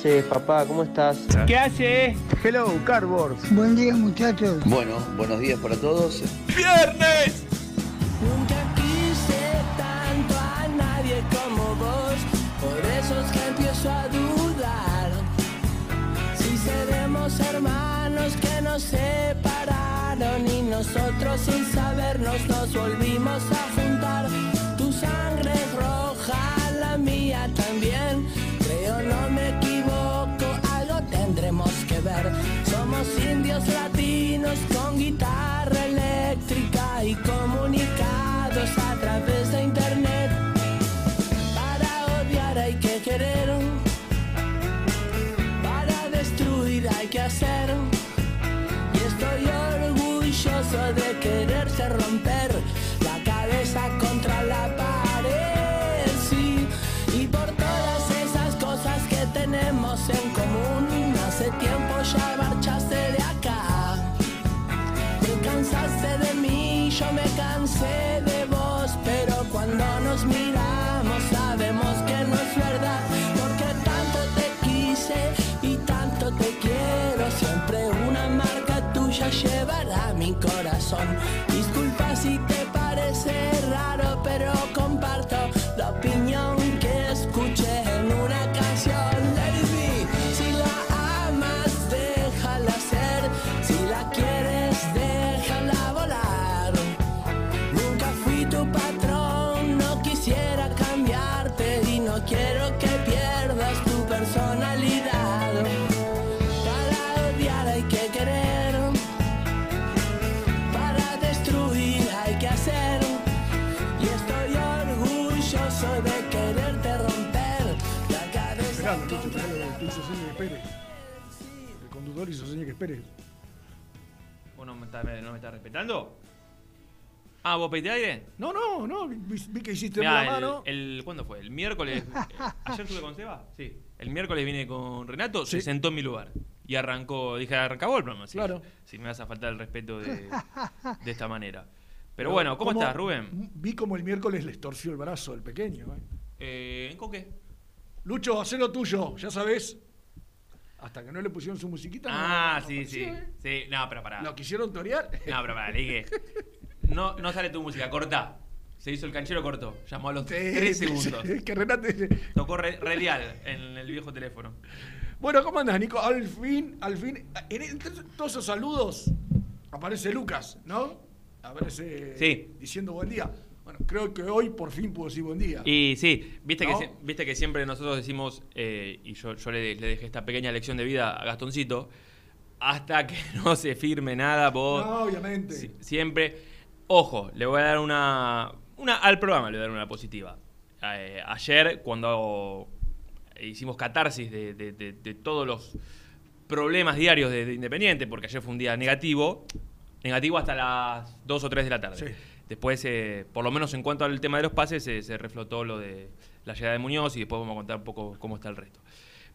Haces, papá? ¿Cómo estás? ¿Qué hace? Hello, Cardboards. Buen día, muchachos. Bueno, buenos días para todos. ¡Viernes! Pero cuando nos miramos sabemos que no es verdad, porque tanto te quise y tanto te quiero, siempre una marca tuya llevará mi corazón. Hizo seña que espere. ¿Vos no me estás, no me estás respetando? Ah, ¿vos pediste aire? No, no, no. Vi, vi que hiciste Mirá, la mano. el- ¿Cuándo fue? ¿El miércoles? eh, ¿Ayer estuve con Seba? Sí. El miércoles vine con Renato, se sentó en mi lugar. Y arrancó, dije, arrancó el programa. sí. Claro. Si me vas a faltar el respeto de, de esta manera. Pero bueno, ¿cómo, estás, Rubén? Vi como el miércoles les torció el brazo el pequeño. ¿eh? Eh, ¿En Coque? Lucho, hacé lo tuyo, ya sabés. Hasta que no le pusieron su musiquita. Ah, no sí, sí. ¿eh? Sí, no, pero pará. Lo quisieron torear. No, pero pará, le dije. No, no sale tu música, cortá. Se hizo el canchero corto. Llamó a los Sí, tres sí, segundos. sí, que Renate. Tocó re- radial en el viejo teléfono. Bueno, ¿cómo andas, Nico? Al fin, al fin. En todos esos saludos aparece Lucas, ¿no? Aparece Sí. diciendo buen día. Creo que hoy por fin puedo decir buen día. Y sí, viste, ¿No? que, viste que siempre nosotros decimos, eh, y yo, yo le, le dejé esta pequeña lección de vida a Gastoncito, hasta que no se firme nada, vos no, obviamente. si- siempre, ojo, le voy a dar una, una al programa le voy a dar una positiva. Eh, ayer, cuando hicimos catarsis de, de- de- de todos los problemas diarios de, de Independiente, porque ayer fue un día negativo, negativo hasta las 2 o 3 de la tarde. Sí. Después, eh, por lo menos en cuanto al tema de los pases, eh, se reflotó lo de la llegada de Muñoz y después vamos a contar un poco cómo está el resto.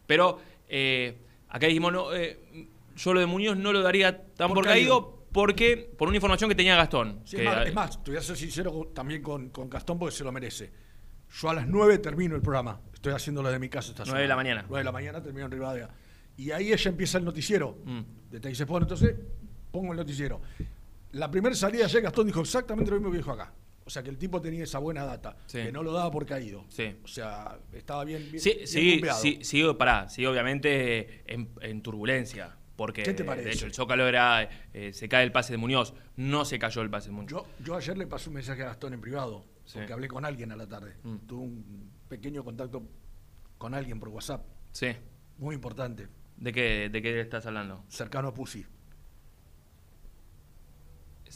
Pero eh, acá dijimos, no, yo lo de Muñoz no lo daría tan Por por, caído. caído porque por una información que tenía Gastón. Sí, que- es, más, es más, te voy a ser sincero con- también con, con Gastón porque se lo merece. Yo a las 9 termino el programa. Estoy haciéndolo de mi casa esta Nueve de semana. la mañana. 9 de la mañana termino en Rivadavia. Y ahí ella empieza el noticiero Mm. de Teis Sport. Entonces pongo el noticiero. La primera salida ayer Gastón dijo exactamente lo mismo que dijo acá. O sea que el tipo tenía esa buena data, Sí. que no lo daba por caído. Sí. O sea, estaba bien, bien, Sí, bien sí, sí, sí, pará, sí, obviamente en, en turbulencia. Porque, ¿Qué te parece? de hecho, el Zócalo era. eh, se cae el pase de Muñoz. No se cayó el pase de Muñoz. Yo, yo ayer le pasé un mensaje a Gastón en privado, porque hablé con alguien a la tarde. Mm. Tuve un pequeño contacto con alguien por WhatsApp, Sí. muy importante, ¿De qué, ¿De qué estás hablando? cercano a Pussy.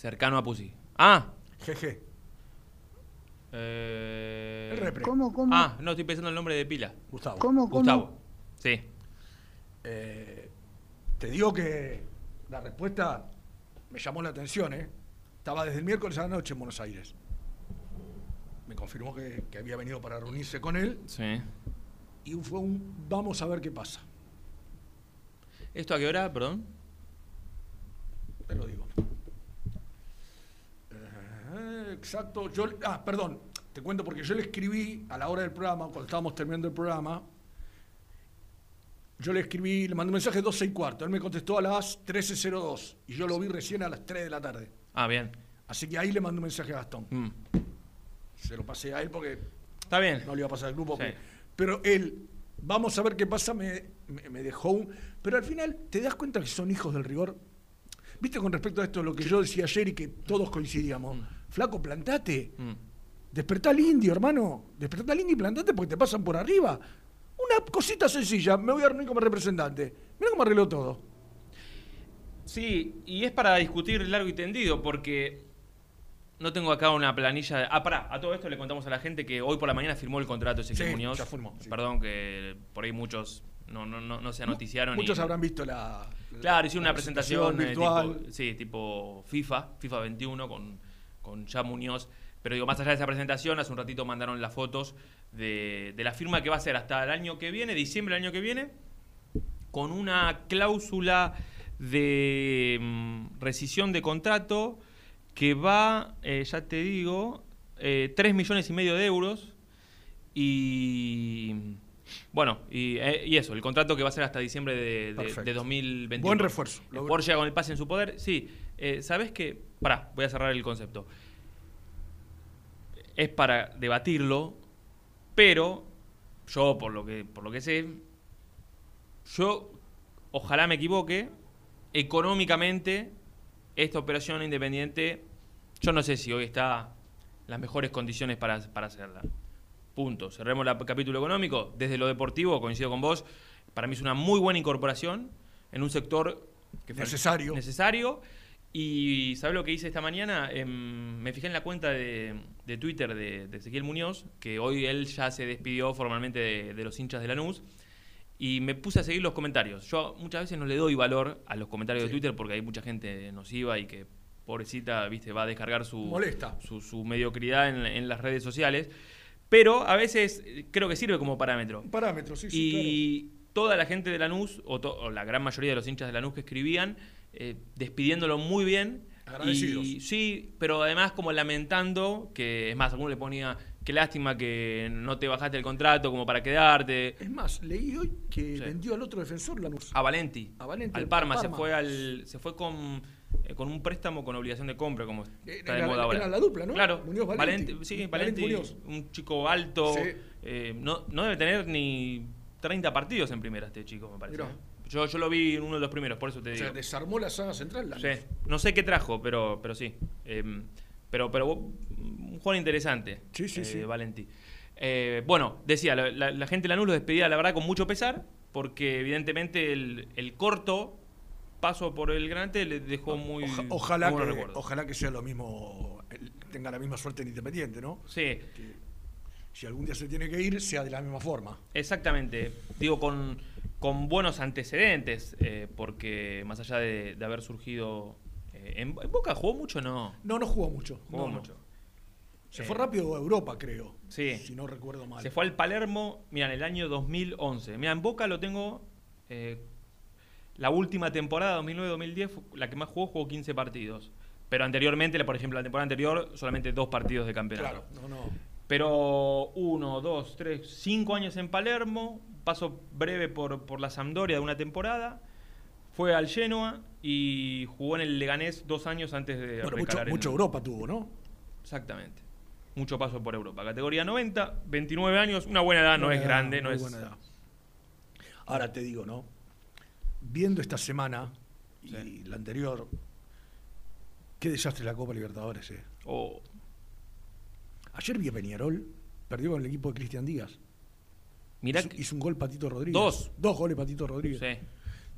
Cercano a Pussy. Ah. Jeje. Eh... El repre. ¿Cómo, cómo? Ah, no, estoy pensando en el nombre de pila. Gustavo. ¿Cómo, cómo? Gustavo. Sí. Eh, te digo que la respuesta me llamó la atención, ¿eh? Estaba desde el miércoles a la noche en Buenos Aires. Me confirmó que, que había venido para reunirse con él Sí. y fue un vamos a ver qué pasa. ¿Esto a qué hora, perdón? Te lo digo. Eh, exacto. Yo, ah, perdón. Te cuento porque yo le escribí a la hora del programa, cuando estábamos terminando el programa. Yo le escribí, le mandé un mensaje 12 y cuarto. Él me contestó a las 13.02 y yo lo vi recién a las 3 de la tarde. Ah, bien. Así que ahí le mandé un mensaje a Gastón. Mm. Se lo pasé a él porque Está bien. no le iba a pasar al grupo. Sí. porque- Pero él, vamos a ver qué pasa, me, me- me dejó un... Pero al final, ¿te das cuenta que son hijos del rigor? ¿Viste con respecto a esto lo que yo decía ayer y que todos coincidíamos? Flaco, plantate. Mm. Despertá al indio, hermano. Despertá al indio y plantate porque te pasan por arriba. Una cosita sencilla. Me voy a reunir como representante. Mira cómo arregló todo. Sí, y es para discutir largo y tendido, porque no tengo acá una planilla de... Ah, pará, a todo esto le contamos a la gente que hoy por la mañana firmó el contrato Ezequiel Sí, Muñoz. ya firmó, sí. Perdón que por ahí muchos no, no, no, no se anoticiaron. Muchos y- habrán visto la. Claro, hicieron la una presentación, eh, virtual. tipo, sí, tipo FIFA, FIFA 21 con, con ya Muñoz. Pero digo, más allá de esa presentación, hace un ratito mandaron las fotos de, de la firma que va a ser hasta el año que viene, diciembre del año que viene, con una cláusula de mm, rescisión de contrato que va, eh, ya te digo, eh, 3 millones y medio de euros. Y bueno, y, eh, y eso, el contrato que va a ser hasta diciembre de, de, Perfecto. de 2021. Buen refuerzo. Sport llega con el pase en su poder. Sí, eh, ¿sabes qué? Pará, voy a cerrar el concepto. Es para debatirlo, pero yo, por lo que, por lo que sé, yo, ojalá me equivoque, económicamente, esta operación independiente, yo no sé si hoy está en las mejores condiciones para, para hacerla. Punto. Cerremos el capítulo económico. Desde lo deportivo, coincido con vos, para mí es una muy buena incorporación en un sector que fue Necesario. necesario. Y ¿sabes lo que hice esta mañana? Em, me fijé en la cuenta de, de Twitter de, de Ezequiel Muñoz, que hoy él ya se despidió formalmente de, de los hinchas de Lanús. Y me puse a seguir los comentarios. Yo muchas veces no le doy valor a los comentarios de Twitter porque hay mucha gente nociva y que, pobrecita, viste, va a descargar su, Molesta. su, su mediocridad en, en las redes sociales. Pero a veces eh, creo que sirve como parámetro. Parámetro, sí, sí. claro. Y toda la gente de Lanús, o, to- o la gran mayoría de los hinchas de Lanús que escribían, eh, despidiéndolo muy bien. Agradecidos. Y, sí, pero además como lamentando, que es más, alguno le ponía, qué lástima que no te bajaste el contrato como para quedarte. Es más, leí hoy que Sí. vendió al otro defensor Lanús. A Valenti. A Valenti, al Parma, se fue al se fue con eh, con un préstamo con obligación de compra como está de Era- moda ahora. era la dupla, ¿no? Claro. Muñoz Valenti. sí, Valenti Valenti, Muñoz. un chico alto, Sí. eh, no, no debe tener ni 30 partidos en primera este chico, me parece. Mirá. Yo, yo lo vi en uno de los primeros, por eso te O digo. sea, desarmó la saga central. Lanús. Sí. No sé qué trajo, pero, pero sí. Eh, pero, pero un jugador interesante. Sí, sí, eh, sí. Valenti. Eh, bueno, decía, la, la- la gente de Lanús lo despedía, la verdad, con mucho pesar, porque evidentemente el, el corto paso por el Granate le dejó muy. Oja- ojalá, muy que, ojalá que sea lo mismo, tenga la misma suerte en Independiente, ¿no? Sí, Si algún día se tiene que ir, sea de la misma forma. exactamente. Digo, con, con buenos antecedentes, eh, porque más allá de, de haber surgido. eh, en, en Boca jugó mucho, no. No, no jugó mucho. Jugó no, no. mucho. Se Eh, fue rápido a Europa, creo. Sí. Si no recuerdo mal. Se fue al Palermo, mira, en el año 2011. Mira, en Boca lo tengo. eh, la última temporada, 2009-2010, fue la que más jugó, jugó 15 partidos. Pero anteriormente, por ejemplo, la temporada anterior, solamente dos partidos de campeonato. Claro, no, no. Pero uno, dos, tres, cinco años en Palermo, paso breve por, por la Sampdoria de una temporada, fue al Genoa y jugó en el Leganés dos años antes de Bueno, mucho, en- mucho Europa tuvo, ¿no? Exactamente. Mucho paso por Europa. Categoría 90, 29 años, una buena edad, no es edad, grande, no es... buena edad. Ahora te digo, ¿no? Viendo esta semana y Sí. la anterior, qué desastre la Copa Libertadores, ¿eh? Oh, Ayer vi a Peñarol, perdió con el equipo de Cristian Díaz. mirá hizo, que- hizo un gol Patito Rodríguez. Dos. Dos goles Patito Rodríguez. Sí.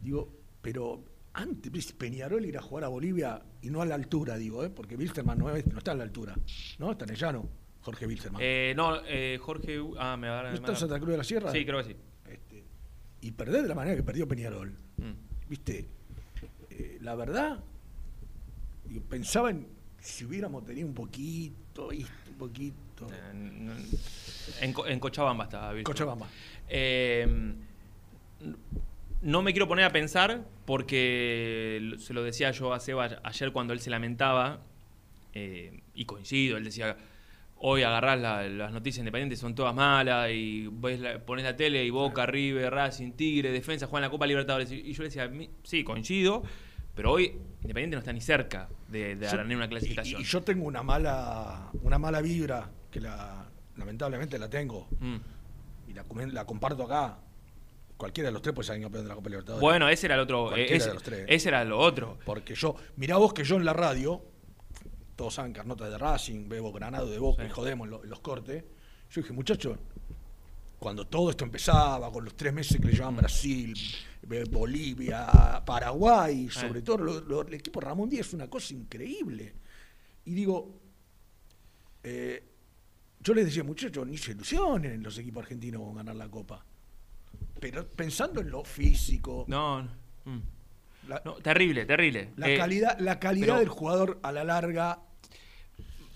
Digo, pero antes, Peñarol ir a jugar a Bolivia y no a la altura, digo, ¿eh? porque Wilstermann no, es- no está a la altura, ¿no? Está en el llano, Jorge Wilstermann. Eh, no, eh, Jorge... Ah, me va ¿No a... está en Santa Cruz de la Sierra? Sí, creo que sí. Este, y perder de la manera que perdió Peñarol. Mm. ¿Viste? La verdad, digo, pensaba en si hubiéramos tenido un poquito, ¿viste? un poquito. Eh, En, en Cochabamba estaba. Wilson. Cochabamba. Eh, no me quiero poner a pensar porque se lo decía yo a Seba ayer cuando él se lamentaba eh, y coincido, él decía hoy agarrás la- las noticias independientes son todas malas y ves la- pones la tele y Boca, River, Racing, Tigre, Defensa juegan la Copa Libertadores y yo le decía "Mi- sí coincido pero hoy Independiente no está ni cerca de, de Yo- una clasificación Y, y yo tengo una mala, una mala vibra que la, lamentablemente la tengo Mm. y la, comparto acá. Cualquiera de los tres puede ser campeón de la Copa Libertadores. bueno ese era el otro eh, Cualquiera ese, de los tres. ese era lo otro Porque yo, mirá vos que yo en la radio, todos saben carnotas de Racing, bebo granado de boca Sí. y jodemos en lo- en los cortes. Yo dije, muchachos, cuando todo esto empezaba, con los tres meses que le Mm. llevaban Brasil, eh, Bolivia, Paraguay, sobre Eh. todo lo- lo- el equipo Ramón Díaz es una cosa increíble. Y digo, eh, yo les decía, muchachos, ni se ilusionen los equipos argentinos con ganar la Copa. Pero pensando en lo físico, no, no. Mm. la, No, terrible, terrible. la Eh, calidad, la calidad pero- del jugador a la larga.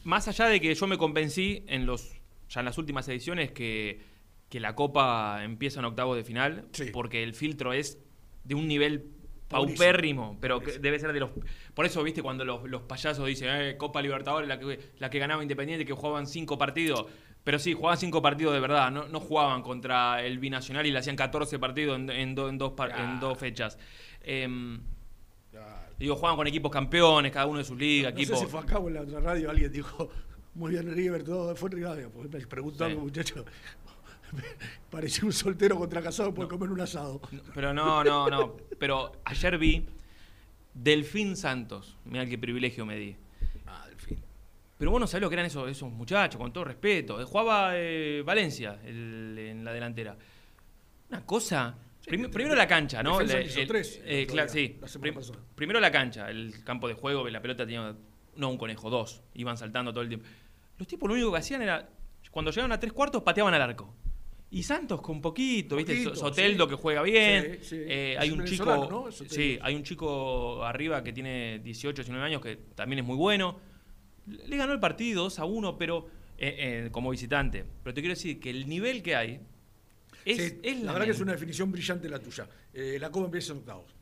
Más allá de que yo me convencí en los ya en las últimas ediciones que, que la Copa empieza en octavos de final, Sí. porque el filtro es de un nivel paupérrimo, pero que debe ser de los... Por eso, viste, cuando los, los payasos dicen, eh, Copa Libertadores, la que, la que ganaba Independiente, que jugaban cinco partidos. Pero sí, jugaban cinco partidos de verdad, no, no jugaban contra el Binacional y le hacían 14 partidos en, en do- en dos, par- en dos fechas. Em, digo, jugaban con equipos campeones, cada uno de sus ligas, No sé equipos... si fue acá o en la otra radio alguien dijo, muy bien River, todo fue en radio. Porque me preguntó Sí. algo, muchacho. Parecía un soltero contra casado por comer un asado. Pero no, no, no. Pero ayer vi Delfín Santos. Mira qué privilegio me di. Ah, del fin. Pero vos no sabés lo que eran esos, esos muchachos, con todo respeto. Jugaba eh, Valencia el- en la delantera. Una cosa. prim- primero la cancha, ¿no? El- el- tres eh, claro, sí. la Prim- primero la cancha, el campo de juego, la pelota tenía. No un conejo, dos. Iban saltando todo el tiempo. Los tipos lo único que hacían era. Cuando llegaban a tres cuartos, pateaban al arco. Y Santos con poquito, ¿viste? Poquito, Soteldo sí. que juega bien. Sí, sí. Eh, hay un chico. Sí, hay un chico arriba que tiene 18, 19 años que también es muy bueno. Le ganó el partido 2 a 1, pero eh, eh, como visitante. Pero te quiero decir que el nivel que hay es, la verdad que es una definición brillante la tuya. La Copa empieza en octavos.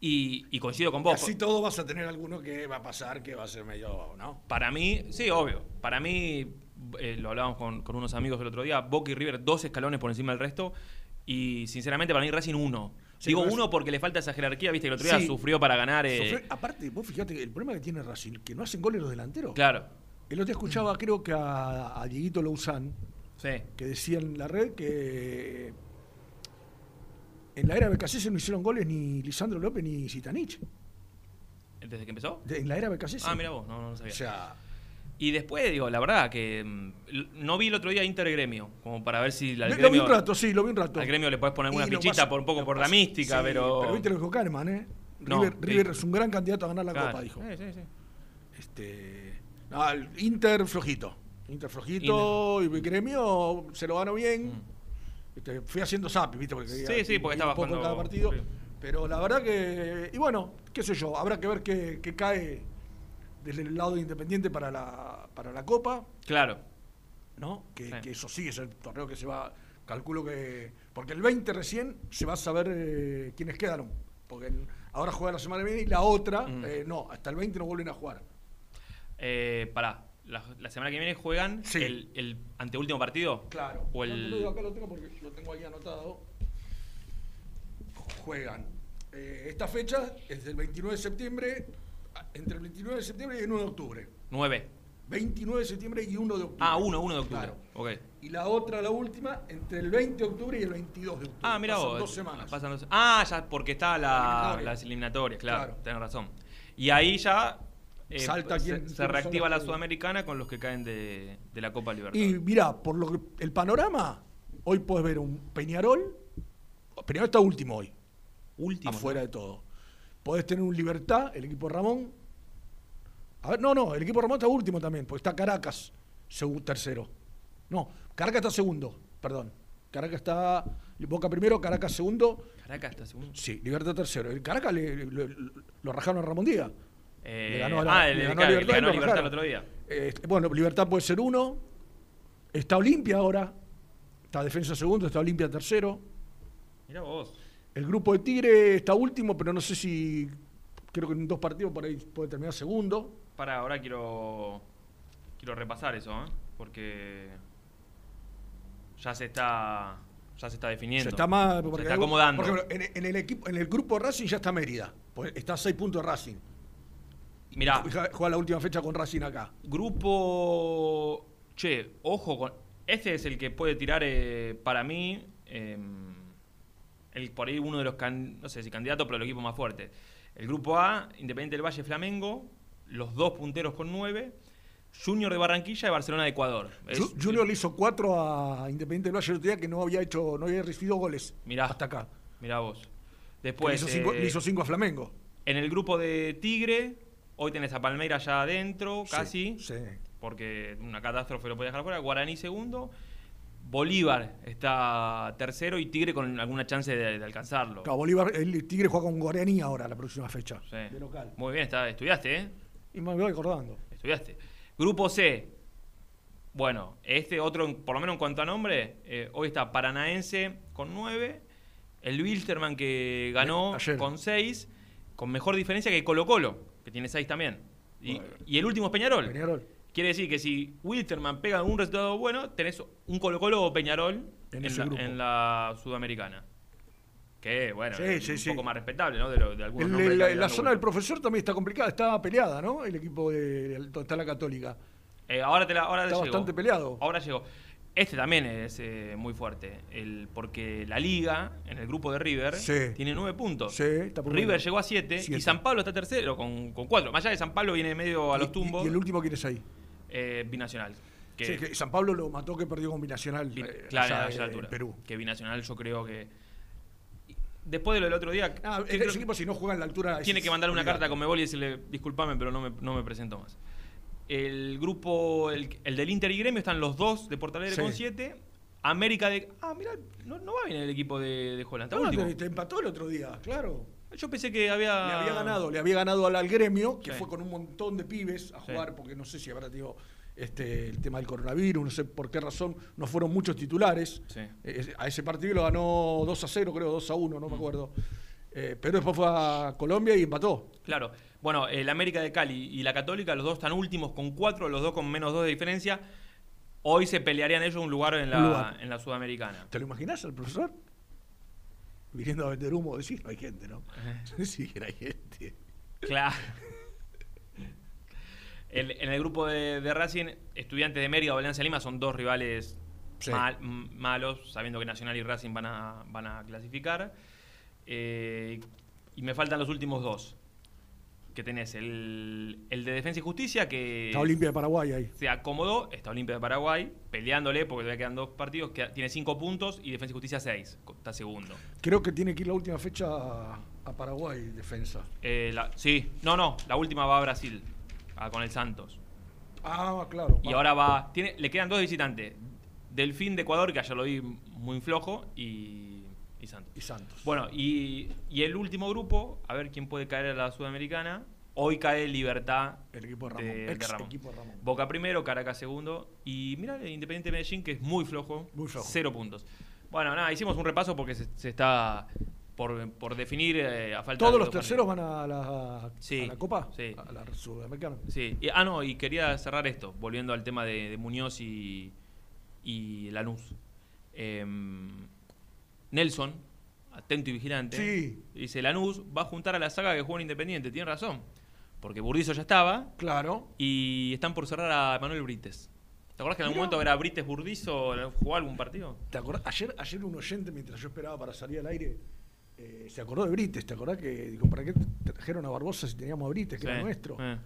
y, y coincido con vos. así todo vas a tener alguno que va a pasar que va a ser medio, ¿no? Para mí, sí, obvio. Para mí, eh, lo hablábamos con, con unos amigos el otro día, Boca y River dos escalones por encima del resto. Y sinceramente, para mí Racing uno. Sí, Digo uno porque le falta esa jerarquía, viste, que el otro día Sí. sufrió para ganar. eh, aparte, vos fíjate que el problema que tiene Racing, que no hacen goles los delanteros. Claro, El otro día escuchaba, creo que a, a Dieguito Louzán, sí. que decía en la red que en la era BKC no hicieron goles ni Lisandro López ni Zitanich. ¿Desde que empezó? De- En la era BKC. Ah, mira vos, no, no lo sabía. O sea, Y después, digo, la verdad que mm, no vi el otro día Inter Gremio, como para ver si al lo, lo vi gremio, un rato, sí, lo vi un rato. al gremio le puedes poner lo fichita pasa- por un poco por la pasa- mística, sí, pero. Pero viste lo que dijo Kahneman, ¿eh? No, River, sí. River es un gran candidato a ganar la Claro. Copa, dijo. Sí, sí, sí. Este, no, Inter flojito. Inter flojito y gremio se lo ganó bien. Este, fui haciendo zap, ¿viste? Porque Sí, quería sí, porque estaba un poco en jugando- cada partido. Pero la verdad que. Y bueno, qué sé yo, habrá que ver qué, qué cae desde el lado de Independiente para la, para la Copa, Claro. ¿no? Que, Sí. que eso sí es el torneo que se va, calculo que... Porque el 20 recién se va a saber eh, quiénes quedaron. Porque el- ahora juega la semana que viene y la otra, Mm. eh, no, hasta el 20 no vuelven a jugar. Eh, pará, la, la semana que viene juegan Sí. el, el anteúltimo partido. Claro. O No, el- no, acá lo tengo porque lo tengo ahí anotado. Juegan. eh, esta fecha es del 29 de septiembre, entre el 29 de septiembre y el 1 de octubre. 9. 29 de septiembre y 1 de octubre. Ah, 1, 1 de octubre. Claro. Ok. Y la otra, la última, entre el 20 de octubre y el 22 de octubre. Ah, mira vos. dos semanas. Pasan dos- Ah, ya, porque está la, Eliminatoria. las eliminatorias, claro, Claro. tenés razón. Y ahí ya eh, Salta se, quién- se reactiva la sudamericana con los que caen de, de la Copa Y Libertadores. mira, por lo que el panorama, hoy puedes ver un Peñarol. Peñarol está último hoy, Último. afuera ¿no? de todo. Podés tener un Libertad, el equipo de Ramón. A ver, no, no, el equipo Ramón está último también, porque está Caracas, tercero. No, Caracas está segundo, perdón. Caracas está Boca primero, Caracas segundo. Caracas está segundo. Sí, Libertad tercero. El Caracas le- le- le- lo rajaron a Ramón Díaz. Eh, Le ganó a la- ah, le ganó Libertad le ganó a Libertad el otro día. Eh, bueno, Libertad puede ser uno. Está Olimpia ahora. Está Defensa segundo, está Olimpia tercero. Mira vos. El grupo de Tigre está último, pero no sé si. Creo que en dos partidos por ahí puede terminar segundo. Para, ahora quiero quiero repasar eso, ¿eh? Porque ya se está ya se está definiendo. Se está más. Se está acomodando. Por ejemplo, en, en el equipo, en el grupo Racing ya está Mérida. pues está a seis puntos de Racing. Mirá, Juega la última fecha con Racing acá. grupo che, ojo con este es el que puede tirar eh, para mí eh, el por ahí uno de los can- no sé si candidatos, pero el equipo más fuerte. El grupo A, Independiente del Valle Flamengo, los dos punteros con nueve, Junior de Barranquilla y Barcelona de Ecuador. Es- Ju- Junior le hizo cuatro a Independiente del Valle otro día que no había hecho, no había recibido goles Mirá. hasta acá. Mirá vos. Después, le, hizo cinco, eh, le hizo cinco a Flamengo. en el grupo de Tigre, hoy tenés a Palmeiras ya adentro, casi, Sí, sí. porque una catástrofe lo podía dejar fuera. Guaraní segundo. Bolívar está tercero y Tigre con alguna chance de, de alcanzarlo. Claro, Bolívar, el Tigre juega con Guaraní ahora la próxima fecha. Sí. De local. Muy bien, está, estudiaste, ¿eh? Y me voy acordando. Estudiaste. Grupo C. Bueno, este otro, por lo menos en cuanto a nombre, eh, hoy está Paranaense con 9, el Wilstermann que ganó Ayer. con 6, con mejor diferencia que Colo Colo, que tiene 6 también. Y, Bueno. y el último es Peñarol. Peñarol. Quiere decir que si Wilstermann pega un resultado bueno, tenés un Colo Colo o Peñarol En la, en la Sudamericana. Que, bueno, Sí, es sí, un sí. poco más respetable, ¿no? De, lo- de algunos El- la, la zona del profesor también está complicada, está peleada, ¿no? El equipo de donde está la Católica. Eh, ahora te la, ahora Está bastante peleado. Ahora llegó. Este también es eh, muy fuerte, el, porque la Liga, en el grupo de River, Sí. tiene nueve puntos. Sí, está River llegó a siete, Siete. y San Pablo está tercero con, con cuatro. Más allá de San Pablo viene medio a los y- tumbos, Y, el último quién es ahí. eh, binacional. Que, Sí, que San Pablo lo mató que perdió con Binacional bi- eh, claro, allá, a esa altura. en Perú. Que binacional yo creo que... Después de lo del otro día, Ah, creo- equipo si no juega en la altura... tiene que mandarle una carta con Mebol y decirle, disculpame, pero no me, no me presento más. El grupo, el, el del Inter y Gremio están los dos de Portalegre Sí. con 7. América de... Ah, mira, no, no va bien el equipo de, de Holland. Está No, último. te, te empató el otro día, claro. Yo pensé que había... Le había ganado, le había ganado al, al gremio, que Sí. fue con un montón de pibes a Sí. jugar, porque no sé si habrá tenido este, el tema del coronavirus, no sé por qué razón, no fueron muchos titulares. Sí. Eh, a ese partido lo ganó 2 a 0, creo, 2 a 1, Mm. no me acuerdo. Eh, pero después fue a Colombia y empató. Claro. Bueno, el América de Cali y la Católica, los dos están últimos con 4, los dos con menos 2 de diferencia. Hoy se pelearían ellos un lugar en la, lugar. En la Sudamericana. ¿Te lo imaginas al profesor? Viniendo a vender humo, decís, no hay gente, ¿no? sí, que no hay gente. Claro. El- en el grupo de, de Racing, Estudiantes de Mérida o Alianza Lima son dos rivales Sí. mal- m- malos, sabiendo que Nacional y Racing van a, van a clasificar. Eh, y me faltan los últimos dos. Que tenés el, el de Defensa y Justicia, que Está Olimpia de Paraguay ahí. se acomodó, está Olimpia de Paraguay, peleándole porque todavía quedan dos partidos, que tiene cinco puntos y Defensa y Justicia seis, está segundo. Creo que tiene que ir la última fecha a, a Paraguay, defensa. Eh, la- sí, no, no, la última va a Brasil, a- con el Santos. Ah, claro. Y ahora va. Tiene, le quedan dos visitantes. Delfín de Ecuador, que ayer lo vi muy flojo, y, y Santos. Y Santos. Bueno, y, y el último grupo, a ver quién puede caer a la Sudamericana. Hoy cae Libertad El equipo de Ramón. de, de Ex Ramón. equipo de Ramón. Boca primero, Caracas segundo. Y mira el Independiente Medellín, que es muy flojo. Muy flojo. Cero puntos. Bueno, nada, hicimos un repaso porque se, se está por, por definir eh, a falta ¿Todos de los terceros van a la, Sí, a la Copa? sí. A la Sudamericana. Sí. Y- ah, no, y quería cerrar esto, volviendo al tema de, de Muñoz y, y Lanús. Em, Nelson, atento y vigilante, Sí. dice: Lanús va a juntar a la saga que jugó en Independiente. Tiene razón, porque Burdizo ya estaba Claro. y están por cerrar a Manuel Brites. ¿Te acuerdas que en algún momento era Brites Burdizo? ¿Jugó algún partido? ¿Te acordás? Ayer, ayer un oyente, mientras yo esperaba para salir al aire, eh, se acordó de Brites. ¿Te acordás que dijo, ¿para qué trajeron a Barbosa si teníamos a Brites, que Sí. era nuestro? Eh.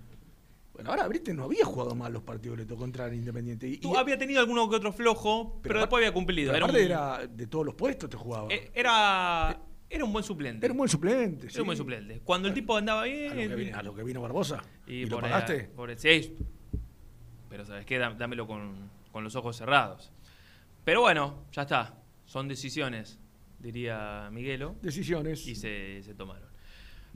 Bueno, ahora Brites no había jugado mal los partidos le tocó entrar en Independiente. Y, Tú y- había tenido alguno que otro flojo, pero, después había cumplido. pero Era aparte un, era de todos los puestos te jugaba. eh, era, era un buen suplente. Era un buen suplente. Era un buen suplente. Cuando el tipo andaba bien. A lo, que vino, a lo que vino Barbosa. ¿Y, Y lo pagaste? por el- sí. Pero sabes qué, Dá- dámelo con, con los ojos cerrados. Pero bueno, ya está. Son decisiones, diría Miguelo. Decisiones. Y se, se tomaron.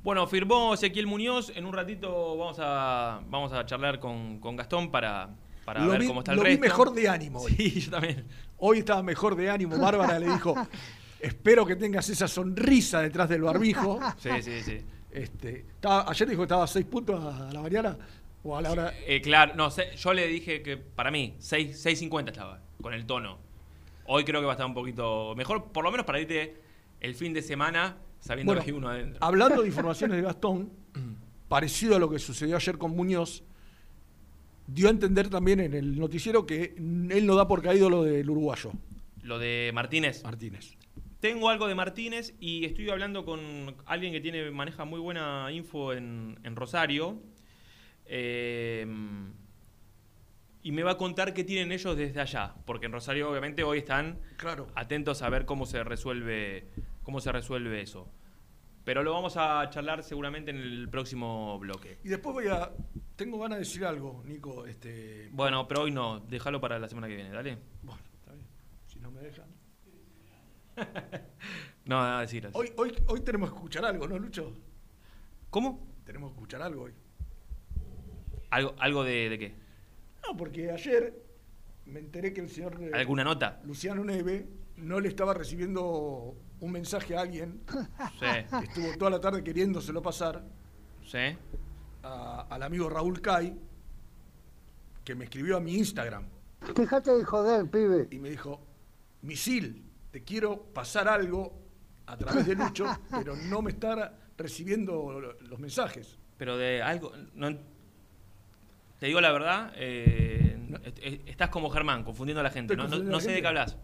Bueno, firmó Ezequiel Muñoz. En un ratito vamos a, vamos a charlar con, con Gastón para, para lo ver vi, cómo está el lo vi mejor de ánimo. hoy. Sí, yo también. Hoy estaba mejor de ánimo. Bárbara le dijo, espero que tengas esa sonrisa detrás del barbijo. Sí, sí, sí. Este, estaba- ayer dijo que estaba a seis puntos a la mañana o a la hora. Eh, claro, no, yo le dije que para mí, 6 6.50 estaba, con el tono. Hoy creo que va a estar un poquito mejor, por lo menos para irte el fin de semana sabiendo Bueno, que hay uno adentro. Hablando de informaciones de Gastón, parecido a lo que sucedió ayer con Muñoz, dio a entender también en el noticiero que él no da por caído lo del uruguayo, Lo de Martínez. Martínez. Tengo algo de Martínez y estoy hablando con alguien que tiene maneja muy buena info en, en Rosario. Eh, y me va a contar qué tienen ellos desde allá. Porque en Rosario, obviamente, hoy están Claro. atentos a ver cómo se resuelve, cómo se resuelve eso. Pero lo vamos a charlar seguramente en el próximo bloque. Y después voy a. Tengo ganas de decir algo, Nico. Este, Bueno, pero hoy no, déjalo para la semana que viene, dale. bueno, está bien. Si no me dejan. No, nada, decir así. Hoy, hoy, hoy tenemos que escuchar algo, ¿no, Lucho? ¿Cómo? Tenemos que escuchar algo hoy. ¿Algo, algo de, de qué? No, porque ayer me enteré que el señor eh, ¿Alguna nota? Luciano Neve no le estaba recibiendo un mensaje a alguien Sí. que estuvo toda la tarde queriéndoselo pasar Sí. a- al amigo Raúl Cay, que me escribió a mi Instagram Fíjate de joder, pibe. y me dijo, Misil, te quiero pasar algo a través de Lucho, pero no me está recibiendo lo- los mensajes. Pero de algo. No, te digo la verdad, eh, est- est- estás como Germán, confundiendo a la gente. No, no- no sé de qué hablas.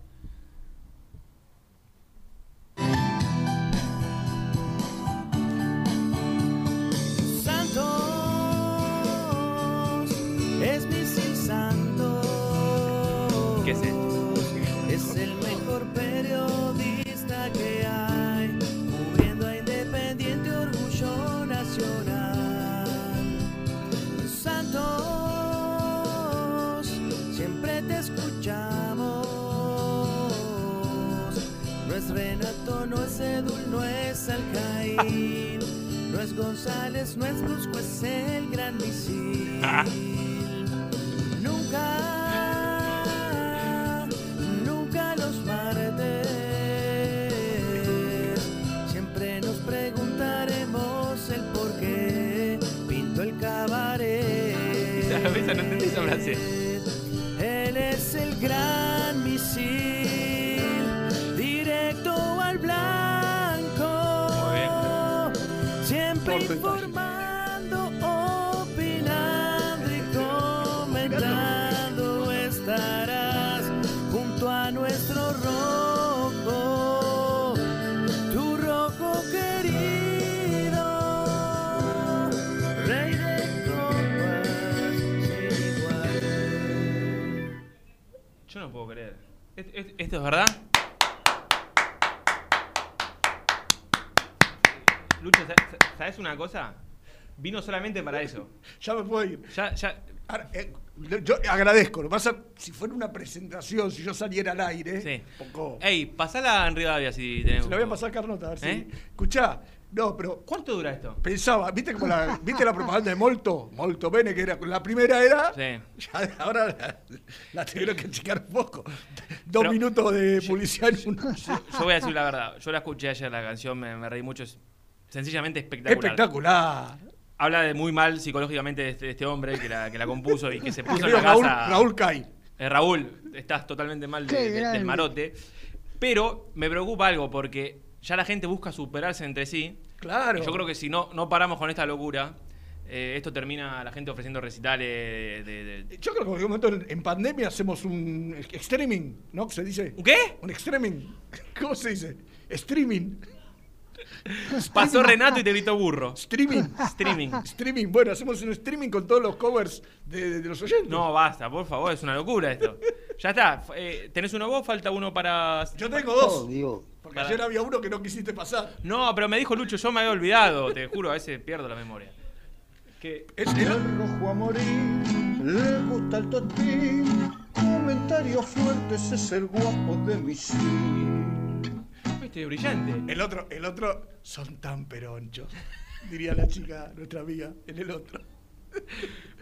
Renato, no es Alcaín, no es González, no es Brusco, es el gran misil. Nunca, nunca los martes, siempre nos preguntaremos el por qué pinto el cabaret. No entendí esa frase. Él es el gran ¿Esto es verdad? Lucho, sa- sa- ¿sabes una cosa? Vino solamente para eso. Ya me puedo ir. Ya, ya. Ahora, eh, yo agradezco, lo pasa, si fuera una presentación, si yo saliera al aire, Sí. poco... Ey, pasala en Rivadavia si tenés. Se la voy a pasar a Carnota, a ver si. ¿Eh? Escuchá, No, pero ¿Cuánto dura esto? pensaba, ¿viste como la, ¿viste la propaganda de Molto? Molto Bene, que era la primera era. Sí. Ya ahora la, la tuvieron que checar un poco. Dos Pero- minutos de publicidad en una. Yo voy a decir la verdad. Yo la escuché ayer la canción, me, me reí mucho. Es sencillamente espectacular. Espectacular. Habla de muy mal psicológicamente de este, de este hombre que la, que la compuso y que se puso en la Raúl, casa. Raúl Cay. Eh, Raúl, estás totalmente mal de- Qué de- del marote. Pero me preocupa algo porque ya la gente busca superarse entre sí. Claro. Y yo creo que si no, no paramos con esta locura, eh, esto termina la gente ofreciendo recitales de. de- de- Yo creo que en algún momento en, en pandemia hacemos un streaming, ¿no? ¿Se dice? ¿Un qué? Un streaming. ¿Cómo se dice? Streaming. Pasó Renato y te gritó burro. Streaming. Streaming. Streaming. Bueno, hacemos un streaming con todos los covers de, de- de los oyentes. No, basta, por favor, es una locura esto. Ya está, eh, tenés uno vos, falta uno para. Yo tengo dos. Oh, Dios. Porque Para- ayer había uno que no quisiste pasar. No, pero me dijo Lucho, yo me había olvidado, te juro, a veces pierdo la memoria. Que. Es el- rojo a morir, le gusta el totín. Comentarios fuertes es el guapo de mi sí. Brillante. El otro, el otro, son tan peronchos. Diría la chica, nuestra amiga, en el otro.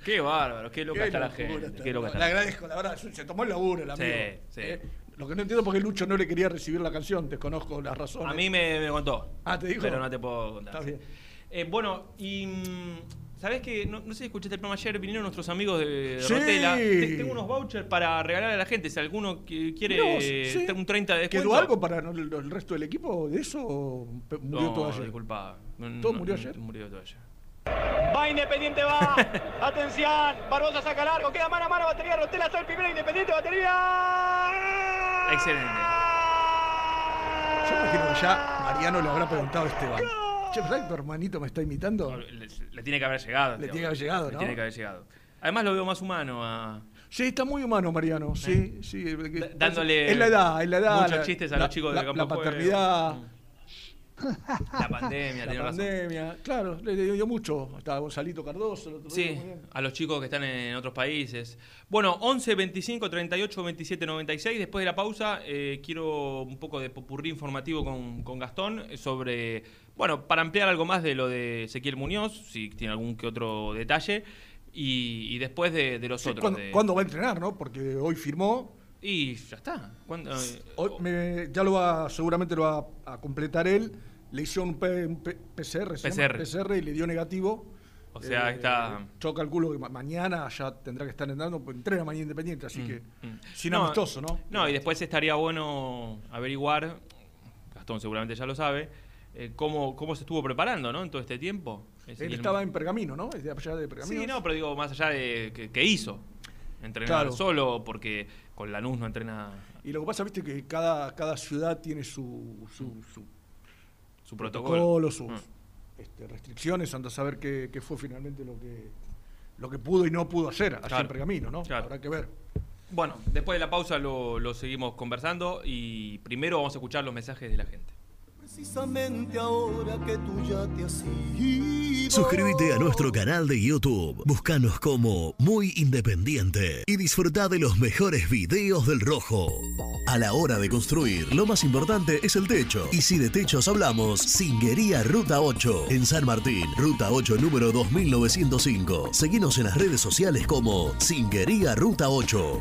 Qué bárbaro, qué loca Qué está la gente. está. Qué loca está Le la gente. agradezco, la verdad, se tomó el laburo el Sí, amigo. sí. Eh, Lo que no entiendo es por qué Lucho no le quería recibir la canción, desconozco las razones. A mí me, me contó. Ah, ¿te dijo? Pero no te puedo contar. Está bien. Eh, bueno, y. ¿Sabés que no, no sé si escuchaste el programa ayer? Vinieron nuestros amigos de, de Sí. Rotela. Te- tengo unos vouchers para regalar a la gente. Si alguno que quiere Mirá vos, sí. un 30 de descuento. ¿Quedó algo para no- el, el resto del equipo de eso o murió no, todo ayer? disculpa. No, ¿Todo no, murió ayer? Murió todo ayer. Va Independiente, va. Atención. Barbosa saca largo. Queda mano a mano. Batería Rotela. Soy el primero Independiente. Batería. Excelente. Yo imagino que ya Mariano le habrá preguntado a Esteban. Che, ¿verdad que tu hermanito me está imitando? Le, le tiene que haber llegado. Le tiene que haber llegado, Le ¿no? tiene que haber llegado. Además lo veo más humano a... Sí, está muy humano Mariano, sí, sí. Da- dándole Es la edad, es la edad. muchos la- chistes a la- los chicos la, del campo La de juego. paternidad, La pandemia, la razón. pandemia. Claro, le le dio mucho. Estaba Gonzalito Cardoso. el otro día, Sí, muy bien. a los chicos que están en otros países. Bueno, 11 25 38 27 96. Después de la pausa, eh, quiero un poco de popurrí informativo con, con Gastón eh, sobre. Bueno, para ampliar algo más de lo de Ezequiel Muñoz, si tiene algún que otro detalle. Y, y después de, de los Sí, otros. ¿cuándo, de- cuándo va a entrenar, no? Porque hoy firmó. Y ya está. Eh, Hoy me- ya lo va, seguramente lo va a completar él. Le hicieron un, P- un P- PCR, se PCR. PCR y le dio negativo. Eh, O sea, está- Yo calculo que ma- mañana ya tendrá que estar entrenando, pues entrena mañana independiente, así Mm, que mm. sin No, amistoso, ¿no? No, y después estaría bueno averiguar, Gastón seguramente ya lo sabe, eh, cómo, cómo se estuvo preparando, ¿no? En todo este tiempo. Él estaba en Pergamino, ¿no? Es de allá de Pergamino. Sí, no, pero digo, más allá de que, que hizo. Entrenar Claro. solo, porque con Lanús no entrena Y lo que pasa, viste, que cada, cada ciudad tiene su, su, su su protocolo. protocolo, sus Mm. este, restricciones, anda a saber qué, qué fue finalmente lo que, lo que pudo y no pudo hacer allá Claro. en Pergamino, ¿no? Claro. Habrá que ver. Bueno, después de la pausa lo, lo seguimos conversando y primero vamos a escuchar los mensajes de la gente. Precisamente ahora que tú ya te has. Suscríbete a nuestro canal de YouTube. Búscanos como Muy Independiente y disfruta de los mejores videos del Rojo. A la hora de construir, lo más importante es el techo. Y si de techos hablamos, Singuería Ruta 8 en San Martín, Ruta 8 número 2905. Seguinos en las redes sociales como Singuería Ruta 8.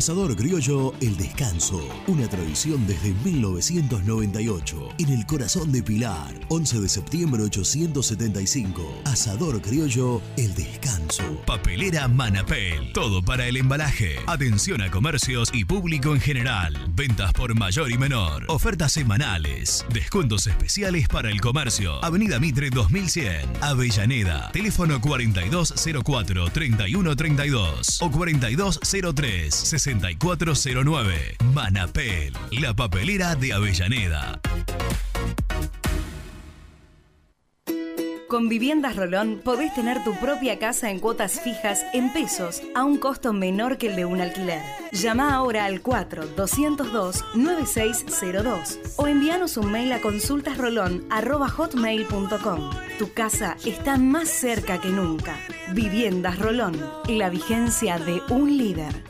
Asador Criollo El Descanso, una tradición desde 1998, en el corazón de Pilar, 11 de septiembre 875. Asador Criollo El Descanso. Papelera Manapel, todo para el embalaje. Atención a comercios y público en general. Ventas por mayor y menor. Ofertas semanales. Descuentos especiales para el comercio. Avenida Mitre 2100, Avellaneda. Teléfono 4204-3132 o 4203 6409. Manapel, la papelera de Avellaneda. Con Viviendas Rolón podés tener tu propia casa en cuotas fijas en pesos a un costo menor que el de un alquiler. Llama ahora al 4-202-9602 o envíanos un mail a consultasrolón.hotmail.com. Tu casa está más cerca que nunca. Viviendas Rolón, la vigencia de un líder.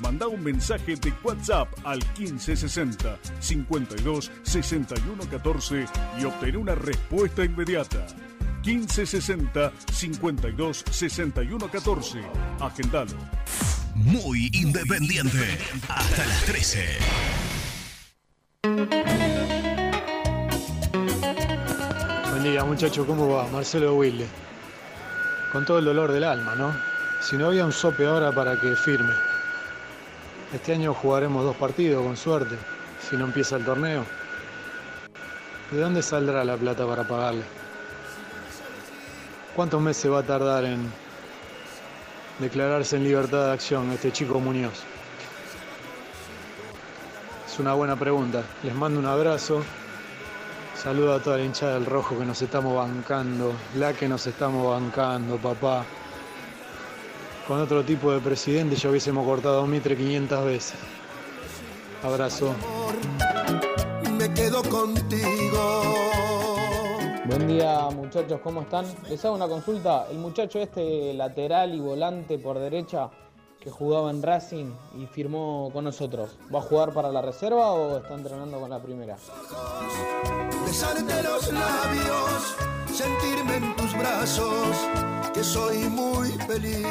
Manda un mensaje de WhatsApp al 1560 52 61 14 y obtén una respuesta inmediata. 1560 52 61 14. Agendalo. Muy independiente. Hasta las 13. Buen día, muchacho, ¿cómo va? Marcelo Wilde. Con todo el dolor del alma, ¿no? Si no había un sope ahora para que firme. Este año jugaremos dos partidos, con suerte, si no empieza el torneo. ¿De dónde saldrá la plata para pagarle? ¿Cuántos meses va a tardar en declararse en libertad de acción este chico Muñoz? Es una buena pregunta. Les mando un abrazo. Saludo a toda la hinchada del rojo que nos estamos bancando. La que nos estamos bancando, papá. Con otro tipo de presidente ya hubiésemos cortado Mitre 500 veces. Abrazo. Me quedo contigo. Buen día muchachos, ¿cómo están? Les hago una consulta. El muchacho este lateral y volante por derecha que jugaba en Racing y firmó con nosotros, ¿va a jugar para la reserva o está entrenando con la primera? Besarte los labios, sentirme en tus brazos, que soy muy feliz.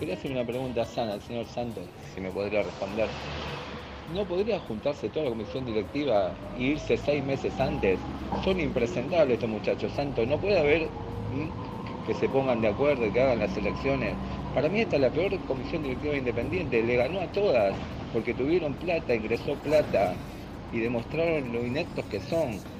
Quería hacer una pregunta sana al señor Santos, si me podría responder. ¿No podría juntarse toda la comisión directiva e irse seis meses antes? Son impresentables estos muchachos, Santos. No puede haber mm, que se pongan de acuerdo y que hagan las elecciones. Para mí esta es la peor comisión directiva independiente. Le ganó a todas porque tuvieron plata, ingresó plata y demostraron lo ineptos que son.